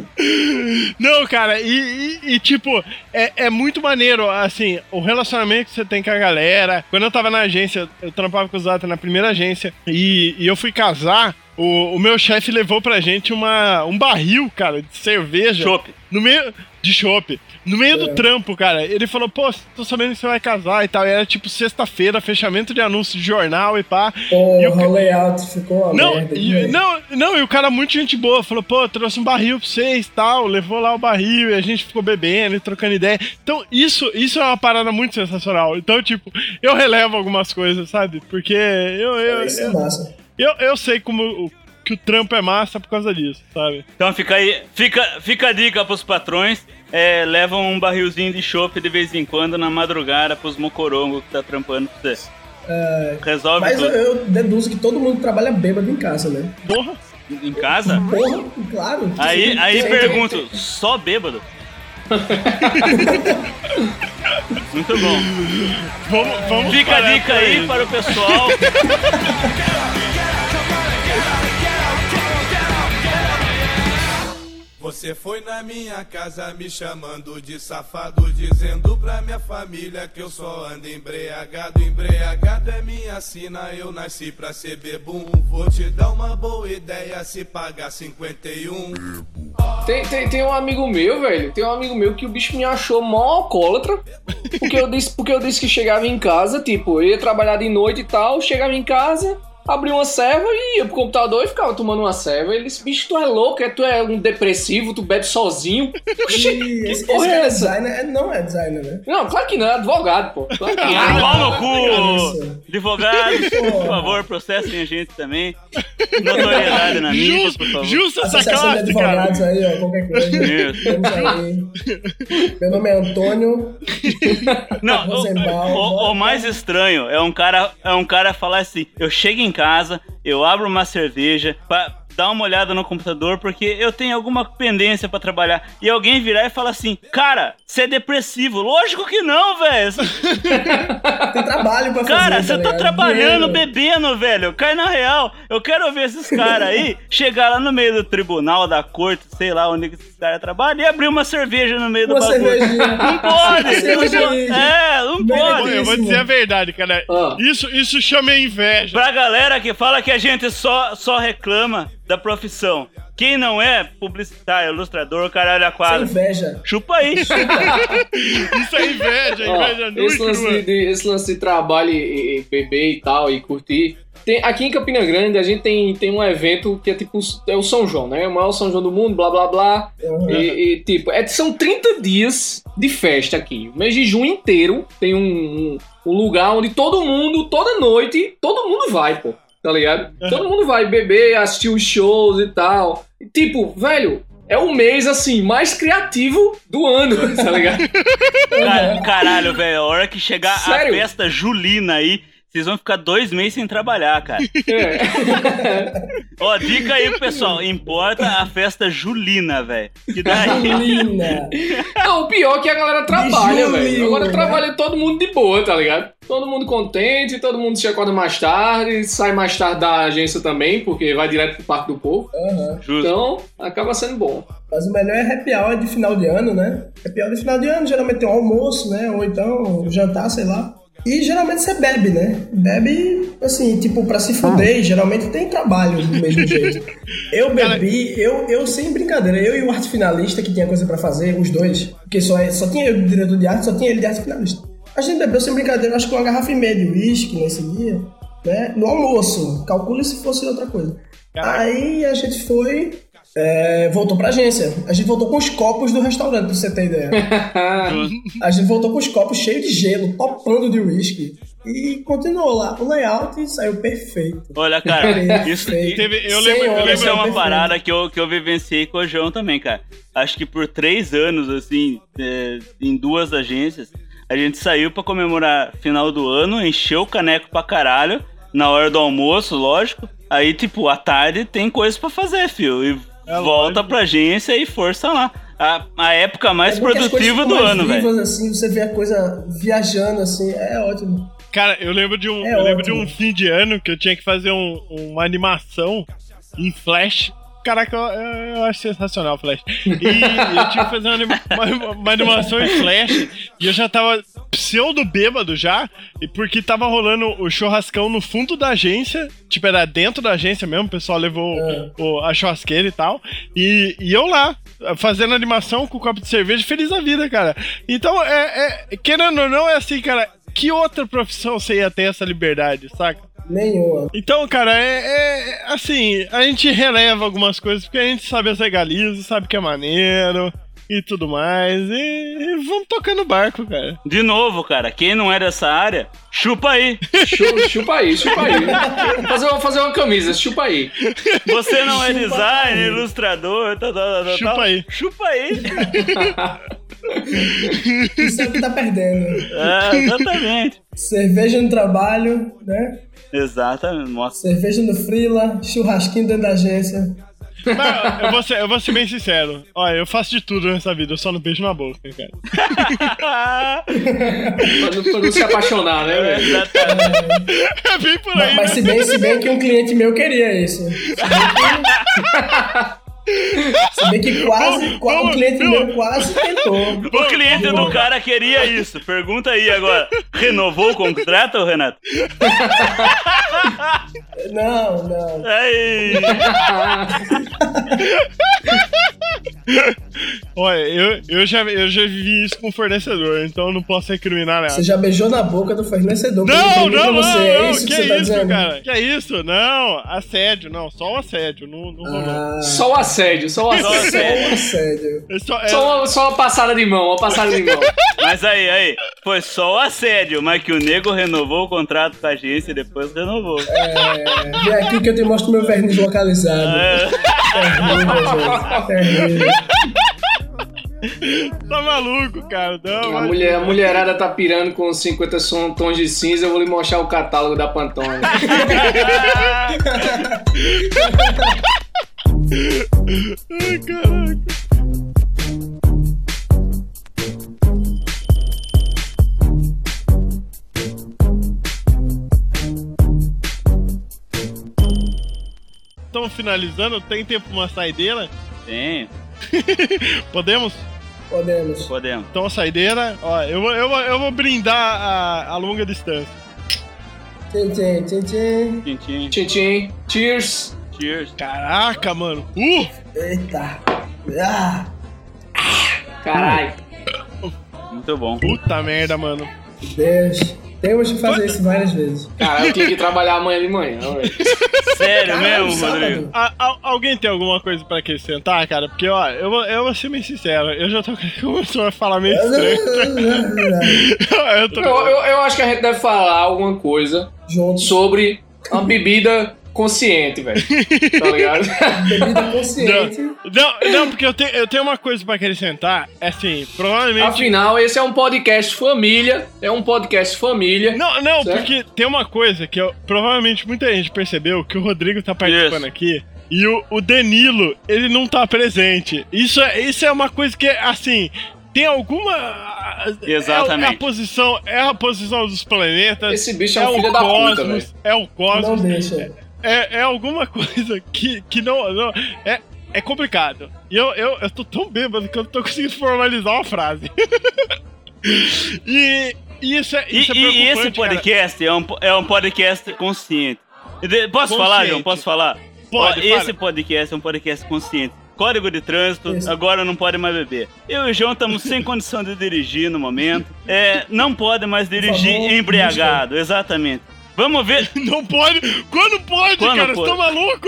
Não, cara, e, e- e, tipo, é, é muito maneiro, assim, o relacionamento que você tem com a galera. Quando eu tava na agência, eu trampava com o Zata na primeira agência, e, e eu fui casar, o, o meu chefe levou pra gente uma, um barril, cara, de cerveja. Chopp. No meio. De chopp. No meio do trampo, cara. Ele falou, pô, tô sabendo que você vai casar e tal. E era tipo sexta-feira, fechamento de anúncio de jornal e pá. E o Porra, o layout ficou uma não, merda. e, não, não, e o cara muito gente boa, falou, pô, trouxe um barril pra vocês tal, levou lá o barril e a gente ficou bebendo e trocando ideia. Então, isso, isso é uma parada muito sensacional. Então, tipo, eu relevo algumas coisas, sabe? Porque eu, eu, Isso é eu, massa. Eu, eu sei como o- que o trampo é massa por causa disso, sabe? Então fica aí, fica, fica a dica pros patrões. É, levam um barrilzinho de chopp de vez em quando na madrugada pros mocorongos que tá trampando pra você. Resolve Mas eu, tudo. eu deduzo que todo mundo trabalha bêbado em casa, né? Porra! Em casa? Porra, claro. Aí, aí pergunto, só bêbado? Muito bom. Vamos, vamos Fica a dica aí para o pessoal. Você foi na minha casa me chamando de safado, dizendo pra minha família que eu só ando embriagado. Embriagado é minha sina, eu nasci pra ser bebum. Vou te dar uma boa ideia se pagar 51. Tem, tem, tem um amigo meu, velho. Tem um amigo meu que o bicho me achou mó alcoólatra. Porque eu disse, porque eu disse que chegava em casa, tipo, eu ia trabalhar de noite e tal, chegava em casa, abria uma serva e ia pro computador e ficava tomando uma serva. Ele disse, bicho, tu é louco, é, tu é um depressivo, tu bebe sozinho. Oxi, E que esse, porra esse é cara é essa? designer, é- não é designer, né? Não, claro que não, é advogado, pô. Claro que Ah, pau no cu! Isso. Advogados, por favor, processem a gente também. Notoriedade na mídia, por favor. justo essa classe, cara. advogados aí, ó, qualquer coisa. Isso. Aí. Meu nome é Antônio. Não, o, o- o mais estranho é um cara, é um cara falar assim: eu chego em casa, eu abro uma cerveja pra dar uma olhada no computador porque eu tenho alguma pendência pra trabalhar. E alguém virar e falar assim: cara, você é depressivo. Lógico que não, velho. Tem trabalho pra fazer. Cara, você tá ligado? trabalhando, bebendo, velho. Cai na real. Eu quero ver esses caras aí chegar lá no meio do tribunal, da corte, sei lá onde que esses caras trabalham, e abrir uma cerveja no meio do Uma bagulho. cervejinha. Não pode! Aí. é, não pode. Eu vou dizer a verdade, cara. Ah. Isso, isso chama inveja. Pra galera que fala que a gente só, só reclama da profissão. Quem não é publicitário, ilustrador, caralho a Sem quadro. inveja. Chupa aí. Isso é inveja, Ó, inveja e esse, lance de, de- esse lance de trabalho e, e beber e tal, e curtir. Tem, aqui em Campina Grande a gente tem, tem um evento que é tipo é o São João, né? O maior São João do mundo, blá blá blá. Uhum. E, e, tipo, é, são 30 dias de festa aqui. O mês de junho inteiro tem um, um, um lugar onde todo mundo, toda noite, todo mundo vai, pô. Tá ligado? Todo mundo vai beber, assistir os shows e tal. E, tipo, velho, é o mês assim mais criativo do ano, tá ligado? Cara- caralho, velho. A hora que chegar Sério? a festa julina aí, vocês vão ficar dois meses sem trabalhar, cara. É. Ó, dica aí, pessoal. Importa a festa julina, velho. Que daí. Julina. Não, o pior é que a galera trabalha, velho. Agora trabalha todo mundo de boa, tá ligado? Todo mundo contente, todo mundo se acorda mais tarde, sai mais tarde da agência também, porque vai direto pro Parque do Povo. Aham. Justo. Então, acaba sendo bom. Mas o melhor é happy hour de final de ano, né? Happy hour de final de ano, geralmente tem um almoço, né? Ou então um jantar, sei lá. E geralmente você bebe, né? Bebe, assim, tipo, pra se fuder, e geralmente tem trabalho do mesmo jeito. Eu bebi, eu, eu sem brincadeira, eu e o arte finalista, que tinha coisa pra fazer, os dois, porque só, só tinha eu de diretor de arte, só tinha ele de arte finalista. A gente bebeu sem brincadeira, acho que uma garrafa e meia de uísque nesse dia, né? No almoço, calcule se fosse outra coisa. Aí a gente foi, é, voltou pra agência. A gente voltou com os copos do restaurante, pra você ter ideia. A gente voltou com os copos cheios de gelo, topando de uísque. E continuou lá. O layout saiu perfeito. Olha, cara, isso. Teve- eu lembro- eu lembro- é uma perfeito. parada que eu, que eu vivenciei com o João também, cara. Acho que por três anos, assim, é, em duas agências, a gente saiu pra comemorar final do ano, encheu o caneco pra caralho, na hora do almoço, lógico. Aí, tipo, à tarde tem coisa pra fazer, fio. E É volta lógico. pra agência e força lá. A, a época mais É produtiva do mais ano, velho. assim, você vê a coisa viajando assim, é ótimo. Cara, eu lembro de um, É eu lembro de um fim de ano que eu tinha que fazer um- uma animação em Flash. Caraca, eu, eu acho sensacional o Flash. E eu tinha que fazer uma, anima- uma- uma animação em Flash e eu já tava pseudo bêbado já, e porque tava rolando o churrascão no fundo da agência, tipo, era dentro da agência mesmo, o pessoal levou É. o- a churrasqueira e tal, e, e eu lá, fazendo animação com um copo de cerveja, feliz da vida, cara. Então, é, é, querendo ou não, é assim, cara, que outra profissão você ia ter essa liberdade, saca? Nenhuma. Então, cara, é, é- assim, a gente releva algumas coisas porque a gente sabe as regalias, sabe que é maneiro e tudo mais. E, e vamos tocando barco, cara. De novo, cara, quem não é dessa área, chupa aí. Chu- chupa aí, chupa aí. Vou fazer, vou fazer uma camisa, chupa aí. Você não é Chupa designer, aí. ilustrador, tal, tal, tal, Chupa tal. aí. Chupa aí. Isso é o que tá perdendo. É, exatamente. Cerveja no trabalho, né? Exatamente. Nossa. Cerveja no Frila, churrasquinho dentro da agência. Mas eu vou, ser, eu vou ser bem sincero. Olha, eu faço de tudo nessa vida, eu só não beijo na boca, cara. Pra não, pra não se apaixonar, né, velho? Exatamente. É bem por aí, Mas, mas né? se bem, se bem que um cliente meu queria isso. Que, se bem que quase, qua- vamos, cliente meu quase tentou. O cliente do cara queria isso. Pergunta aí agora. Renovou o contrato, Renato? Não, não. Aí. Olha, eu, eu, já, eu já vivi isso com fornecedor, então eu não posso recriminar nada. Você já beijou na boca do fornecedor. Não, não, não, é isso que, que tá isso, dizendo? cara? Que isso? Não, assédio, não, só o assédio, não, não. Ah, Só o assédio, só o Só assédio. assédio. assédio. É só, é- Só uma, só uma passada de mão, uma passada de mão. Mas aí, aí, foi só o assédio, mas que o nego renovou o contrato com a agência e depois renovou. É, vem aqui que eu te mostro meu verniz localizado. É, Terrível, tá maluco, cara. Não, A, mulher, a mulherada tá pirando com 50 som- tons de cinza, eu vou lhe mostrar o catálogo da Pantone. Ai, caraca. Estamos finalizando, tem tempo pra uma saideira? tem, Podemos? Podemos. podemos. Então a saideira, ó, eu vou, eu vou, eu vou brindar a, a longa distância. Tchim, tchim, tchim, tchim. Tchim, tchim. Cheers. Cheers. Caraca, mano. Uh! Eita. Ah, Caralho. Muito bom. Puta merda, mano. Deus. Temos que fazer isso várias vezes. Cara, eu tinha que trabalhar amanhã de manhã, velho. Sério Caralho, mesmo. Rodrigo? A- a- alguém tem alguma coisa pra acrescentar, cara? Porque, ó, eu, vou- eu vou ser bem sincero, eu já tô começando a falar meio estranho. eu tô... Eu, eu, eu acho que a gente deve falar alguma coisa Juntos. sobre uma bebida consciente, velho. Tá ligado? Bebida consciente. Não, não, porque eu, tenho eu tenho uma coisa pra acrescentar. É assim, provavelmente. Afinal, esse é um podcast família. É um podcast família. Não, não, Certo? porque tem uma coisa que eu- provavelmente muita gente percebeu que o Rodrigo tá participando Isso. aqui. E o, o Danilo, ele não tá presente. Isso é, isso é uma coisa que, assim, tem alguma. Exatamente. É, a posição, é a posição dos planetas. Esse bicho é é um o filho da puta, cosmos, velho. é o cosmos. Não deixa. É, é alguma coisa que, que não, não- é, é complicado. E eu, eu, eu tô tão bêbado que eu não tô conseguindo formalizar uma frase. e, e isso é, E, isso é e- e esse cara. podcast é um, é um podcast consciente. E Posso falar, Consciente. João? Posso falar? Pode, Ó, esse podcast é um podcast consciente. Código de trânsito, Isso. agora não pode mais beber. Eu e o João estamos sem condição de dirigir no momento. É, não pode mais dirigir favor, embriagado, exatamente. Vamos ver. Não pode. Quando pode, Quando cara? pode? Você tá maluco?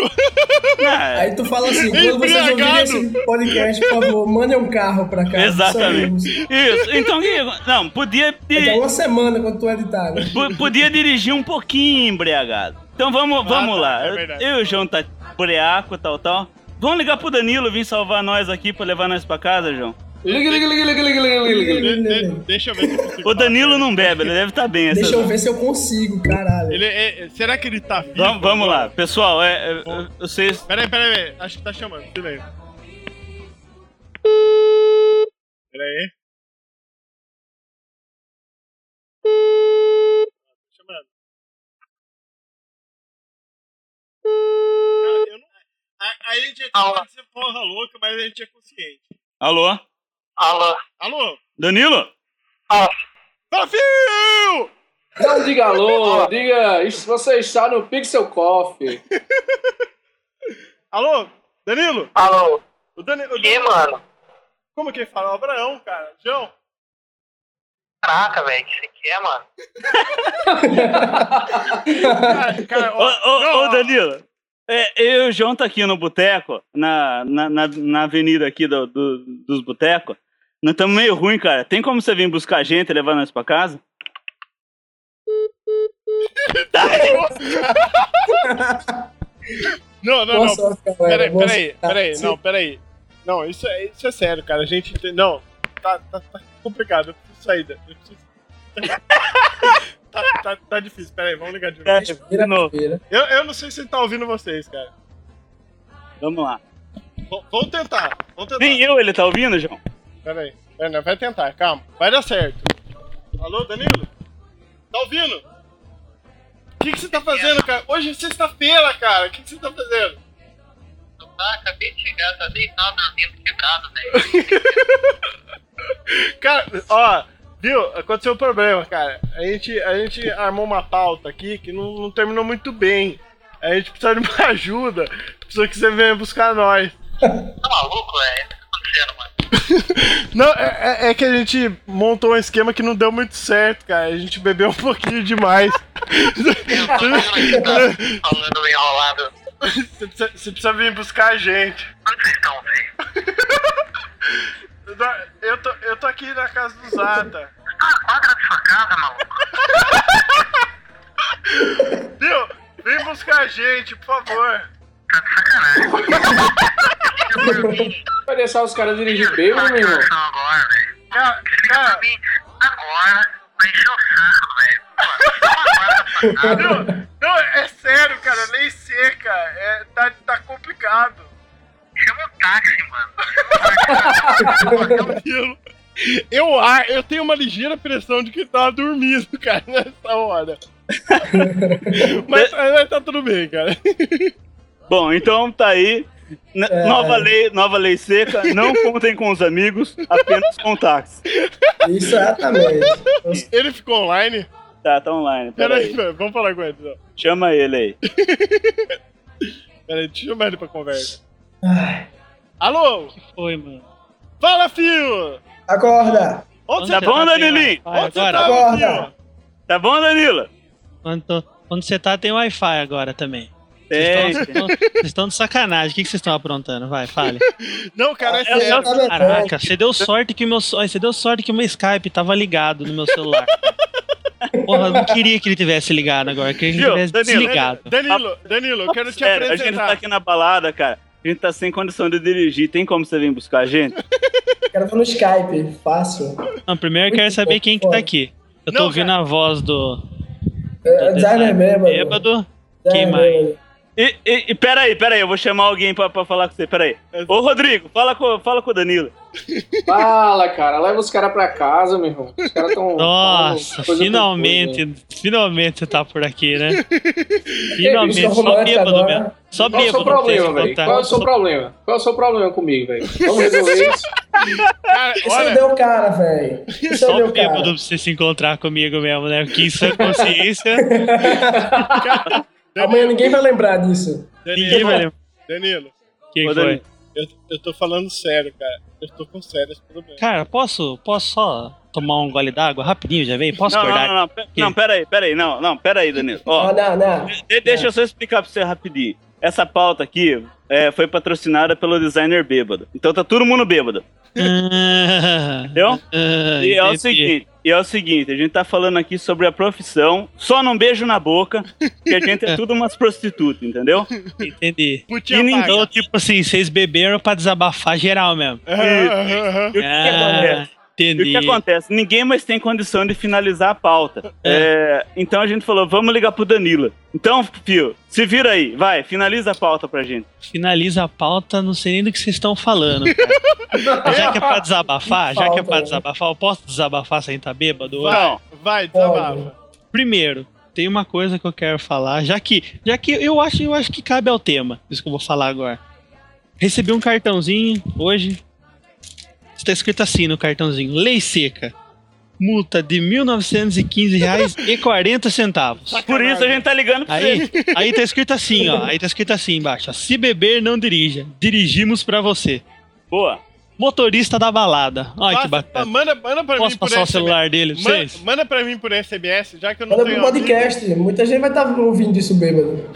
Ah, Aí tu fala assim, quando vocês ouvirem esse podcast, por favor, mandem um carro pra cá. Exatamente. Isso. Então, não, podia. Daqui a uma semana quando tu editar, né? Podia dirigir um pouquinho embriagado. Então vamos, vamos tá, lá. é. Eu e o João tá breaco, tal, tal. Vamos ligar pro Danilo vir salvar nós aqui pra levar nós pra casa, João. Liga, liga, liga, liga, liga, liga, liga, liga. De- de- deixa eu ver se eu consigo. O Danilo não bebe, ele deve estar bem. essa- Deixa eu ver se eu consigo, caralho. Ele é- será que ele tá vivo? Vamos, vamos lá, pessoal. É, é, é, vocês. Peraí, peraí, peraí. Acho que tá chamando. Peraí. Tá chamando. Cara, eu não... a, a gente é de ser porra louca, mas a gente é consciente. Alô? Alô? Alô? Danilo? Fala, filho! Não diga alô, diga isso, você está no Pixel Coffee. Alô? Danilo? Alô? O Danilo. E, mano? Como que ele fala? O Abraão, cara. João? Caraca, velho, o que você quer, mano? Cara, cara, Ô, ó, ô, ô. Danilo. É, eu e o João tá aqui no boteco, na, na, na, na avenida aqui do, do- dos botecos. Nós estamos meio ruim, cara. Tem como você vir buscar a gente e levar nós pra casa? Não, não, não. sorte. Peraí, peraí, peraí. Não, peraí. Não, isso é, isso é sério, cara. A gente. ente- Não, tá, tá, tá complicado. Eu preciso sair. da- Eu preciso. tá, tá, tá difícil. Peraí, vamos ligar de novo. Vira de novo. feira. Eu, eu não sei se ele tá ouvindo vocês, cara. Vamos lá. V- Vamos tentar. Vamos tentar. Nem eu ele tá ouvindo, João? Peraí. Peraí, não, vai tentar, calma. Vai dar certo. Alô, Danilo? Tá ouvindo? O que, que você tá fazendo, cara? Hoje é sexta-feira, cara. O que, que você tá fazendo? Ah, acabei de chegar, tá deitado na de casa, velho. Cara, ó, viu? Aconteceu um problema, cara. A gente, a gente armou uma pauta aqui que não, não terminou muito bem. A gente precisa de uma ajuda. Precisa que você venha buscar nós. Tá maluco, velho? O que tá acontecendo, mano? Não, é, é- é que a gente montou um esquema que não deu muito certo, cara. A gente bebeu um pouquinho demais. Falando enrolado. Você precisa, você precisa vir buscar a gente. Onde vocês estão, velho? Eu tô, eu tô, aqui na casa do Zata. Tá na quadra de sua casa, maluco. Viu? Vem buscar a gente, por favor. Tá de sacanagem. Vai deixar os caras dirigir bêbado, meu irmão? Agora, velho. Cara, pra mim agora pra encher o saco, velho. Não, não, é sério, cara, lei seca. É, tá, tá complicado. Chama um táxi, mano. Eu, a- eu tenho uma ligeira pressão de que ele tava dormindo, cara, nessa hora. mas, mas tá tudo bem, cara. Bom, então tá aí. N- É. Nova lei, nova lei seca, não contem com os amigos, apenas com táxi. Isso exatamente. Ele ficou online? Tá, tá online. Peraí, pera, vamos falar com ele. Então. Chama ele aí. Peraí, deixa eu chamar ele pra conversa. Ai, Alô? Foi, mano. Fala, fio! Acorda! Onde Tá você bom, tá? Danilinho? Onde você tá, Acorda. fio? Tá bom, Danila? Onde, tô- onde você tá tem Wi-Fi agora também. Tem. Vocês estão- de sacanagem. O que vocês estão aprontando? Vai, fale. Não, cara, é Eu- sério. Caraca, você deu sorte que o meu, você deu sorte que o meu Skype tava ligado no meu celular. Porra, eu não queria que ele tivesse ligado agora, queria que ele tivesse Danilo, desligado. Danilo, Danilo, eu quero te Sério, a gente apresentar. tá aqui na balada, cara. A gente tá sem condição de dirigir. Tem como você vir buscar a gente? Quero ver no Skype, fácil. Não, primeiro eu quero Muito saber bom, quem que tá aqui. Eu tô Não, ouvindo cara. a voz do, É, do designer mesmo. bêbado. Quem mais? E, e, e peraí, peraí, eu vou chamar alguém pra, pra falar com você. Peraí. Ô, Rodrigo, fala com, fala com o Danilo. Fala, cara. Leva os caras pra casa, meu irmão. Os caras tão. Nossa, coisa finalmente, com finalmente você tá por aqui, né? Finalmente, só bêbado mesmo. Só Qual é o seu bêbado problema, velho? Qual é o seu problema? Qual é o seu problema comigo, velho? Vamos resolver isso. Cara, Isso é olha, meu cara, velho. Isso é Só meu bêbado cara. pra você se encontrar comigo mesmo, né? Porque isso é consciência. Amanhã ninguém vai lembrar disso. Ninguém Danilo, vai lembrar. Danilo, Quem Ô, foi? Danilo. eu, eu tô falando sério, cara. Eu tô com sérios problemas. Cara, posso, posso só tomar um gole d'água rapidinho, já veio? Posso não, não, acordar? não, não, pe- não, peraí, peraí, não, não, peraí, Danilo. Ó, Ah, não, não. de- deixa eu só explicar pra você rapidinho. Essa pauta aqui é, foi patrocinada pelo designer bêbado. Então tá todo mundo bêbado. Entendeu? ah, E é o seguinte, e é o seguinte, a gente tá falando aqui sobre a profissão, só não beijo na boca, que a gente é tudo umas prostitutas, entendeu? Entendi. Putinha E ninguém, paga. então, tipo assim, vocês beberam pra desabafar geral mesmo. E o que, que Ah, E o que acontece? Ninguém mais tem condição de finalizar a pauta. É, então a gente falou, vamos ligar pro Danilo. Então, Fio, se vira aí, vai, finaliza a pauta pra gente. Finaliza a pauta, não sei nem do que vocês estão falando, cara. já que é pra desabafar, já que é pra Pauta. desabafar, eu posso desabafar sem estar bêbado? hoje? Não, Vai, desabafa. Primeiro, tem uma coisa que eu quero falar, já que, já que eu acho, eu acho que cabe ao tema, isso que eu vou falar agora. Recebi um cartãozinho hoje. Está escrito assim no cartãozinho: Lei seca. Multa de R$ 1.915,40. por isso a gente tá ligando pra Aí, você. aí tá escrito assim, ó. Aí tá escrito assim embaixo: ó, Se beber, não dirija. Dirigimos pra você. Boa. Motorista da balada. Olha que Passa- bacana. Manda, manda pra Posso mim por passar o SMS. celular dele Manda, vocês? manda pra mim por SMS, já que eu não Manda pro tenho. podcast. Muita gente vai estar ouvindo isso bêbado.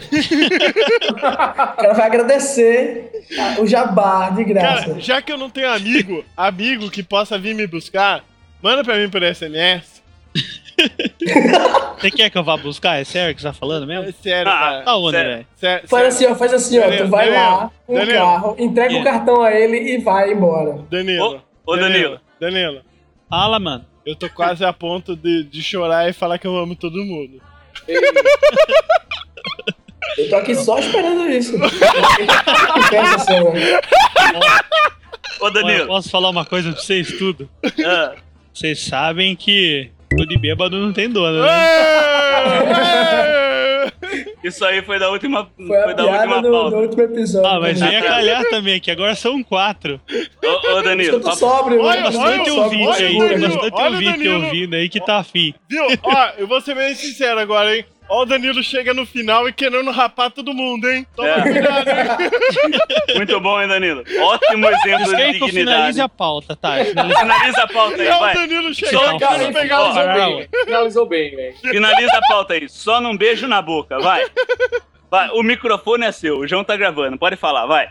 o cara vai agradecer o jabá de graça. Cara, já que eu não tenho amigo, amigo que possa vir me buscar, manda pra mim por SMS. Você quer que eu vá buscar? É sério que você tá falando mesmo? É sério, Ah, cara. Tá onde, sério. velho? Faz assim, ó, faz assim, ó. Danilo, Tu vai Danilo, lá com o carro, entrega Yeah. o cartão a ele e vai embora. Danilo. Ô, ô, Danilo. Danilo, Fala, mano. eu tô quase a ponto de, de chorar e falar que eu amo todo mundo. Eu tô aqui só esperando isso. Ô, Danilo. posso falar uma coisa pra vocês tudo? ah, Vocês sabem que o de bêbado não tem dono, né? isso aí foi da última, Foi a foi da última do, pauta. do último episódio. Ah, mas né? vem a calhar também, que agora são quatro. Ô, ô, Danilo, Eu tô sóbrio, Olha, tô olha, Bastante olha, ouvinte olha, aí, tem Danilo, bastante olha ouvinte Danilo. ouvindo aí que tá afim. Viu? Ó, eu vou ser bem sincero agora, hein? Ó, o Danilo chega no final e querendo rapar todo mundo, hein? Toma É. cuidado, hein? Muito bom, hein, Danilo? Ótimo exemplo de dignidade. finalize a pauta, tá? Finaliza. Finaliza a pauta aí, É o vai. Danilo Só- chegando, Cara, pegar finalizou os bem, não. Finalizou bem, velho. Finaliza a pauta aí. Só num beijo na boca, vai. Vai, o microfone é seu, o João tá gravando, pode falar, vai.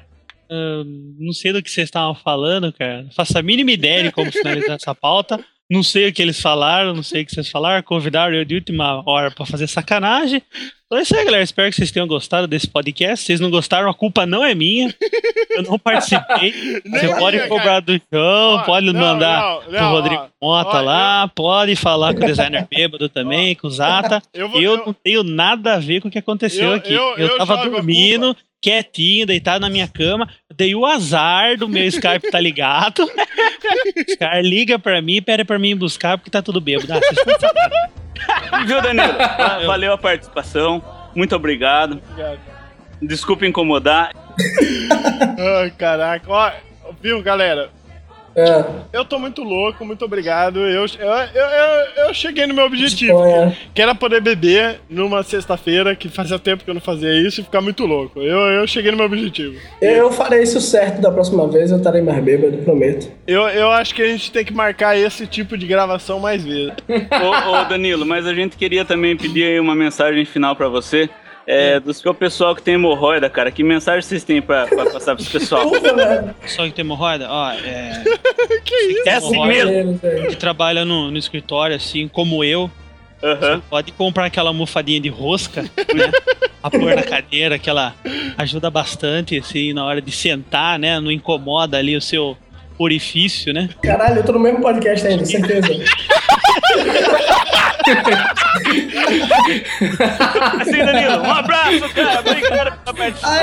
Ah, não sei do que vocês estavam falando, cara. Não faço a mínima ideia de como finalizar essa pauta. Não sei o que eles falaram, não sei o que vocês falaram. Convidaram eu de última hora pra fazer sacanagem. Então é isso aí, galera. Espero que vocês tenham gostado desse podcast. Se vocês não gostaram, a culpa não é minha. Eu não participei. Você pode cobrar do João, Ó, pode não, mandar não, pro não, Rodrigo ó, Mota ó, lá, pode falar com o designer bêbado também, com o Zata. Eu vou- eu, eu- não tenho nada a ver com o que aconteceu Eu- aqui. eu- Eu, eu tava dormindo, quietinho, deitado na minha cama. Dei o azar do meu Skype tá ligado. Os caras ligam pra mim e pedem pra mim buscar porque tá tudo bêbado. Ah. Viu, Danilo? Va- Valeu a participação. Muito obrigado. Obrigado. Desculpa incomodar. Ai, caraca. Ó, viu, galera? É, Eu tô muito louco, muito obrigado. Eu, eu, eu, eu, eu cheguei no meu objetivo, que era poder beber numa sexta-feira, que fazia tempo que eu não fazia isso, e ficar muito louco. Eu, eu cheguei no meu objetivo. Eu farei isso certo da próxima vez, eu estarei mais bêbado, prometo. Eu, eu acho que a gente tem que marcar esse tipo de gravação mais vezes. Ô, ô, Danilo, mas a gente queria também pedir aí uma mensagem final pra você. É, do seu pessoal que tem hemorroida, cara. Que mensagem vocês têm pra, pra passar pro pessoal? Só que tem hemorroida? Ó, é. que isso? É assim mesmo. que trabalha no, no escritório, assim, como eu. Aham. Pode comprar aquela almofadinha de rosca, né? A pôr na cadeira, que ela ajuda bastante, assim, na hora de sentar, né? Não incomoda ali o seu orifício, né? Caralho, eu tô no mesmo podcast ainda, certeza. Assim, Danilo, um abraço, cara. Obrigado pela participação.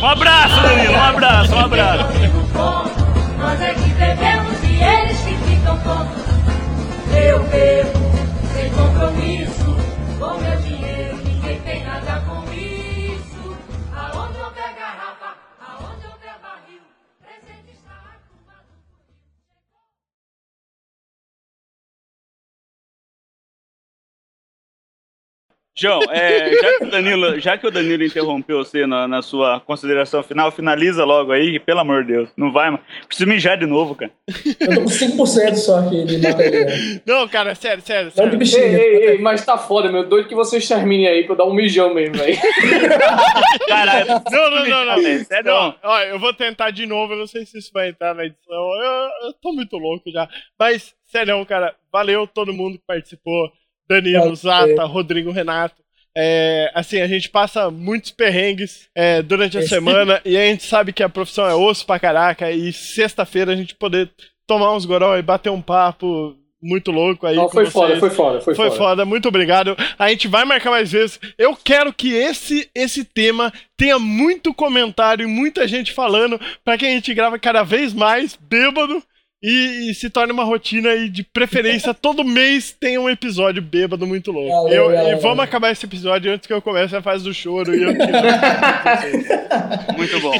Um abraço, Danilo, um abraço, um abraço. Nós é que bebemos e eles que ficam tontos. Eu bebo João, é, já, que o Danilo, já que o Danilo interrompeu você na, na sua consideração final, finaliza logo aí, pelo amor de Deus. Não vai, mano. Preciso mijar de novo, cara. Eu tô com 5% só aqui de bateria. Não, cara, sério, sério, Não de sério. Ei, ei, ei, mas tá foda, meu. Doido que vocês terminem aí pra eu dar um mijão mesmo, velho. Caralho. Não, não, não, não. velho, Sério, Não, ó, eu vou tentar de novo, eu não sei se isso vai entrar na edição. Eu, eu tô muito louco já. Mas, sério, cara, valeu todo mundo que participou. Danilo. Zata, Rodrigo, Renato. É, assim, a gente passa muitos perrengues é, durante a semana e a gente sabe que a profissão é osso pra caraca. E sexta-feira a gente poder tomar uns goró e bater um papo muito louco aí. Não, foi foda, vocês. foi foda, foi, Foi foda. foda, muito obrigado. A gente vai marcar mais vezes. Eu quero que esse esse tema tenha muito comentário e muita gente falando para que a gente grava cada vez mais bêbado e, e se torne uma rotina e de preferência todo mês tenha um episódio bêbado muito louco. Valeu, Eu- e vamos acabar esse episódio antes que eu comece a fase do choro e eu tiro. Muito bom.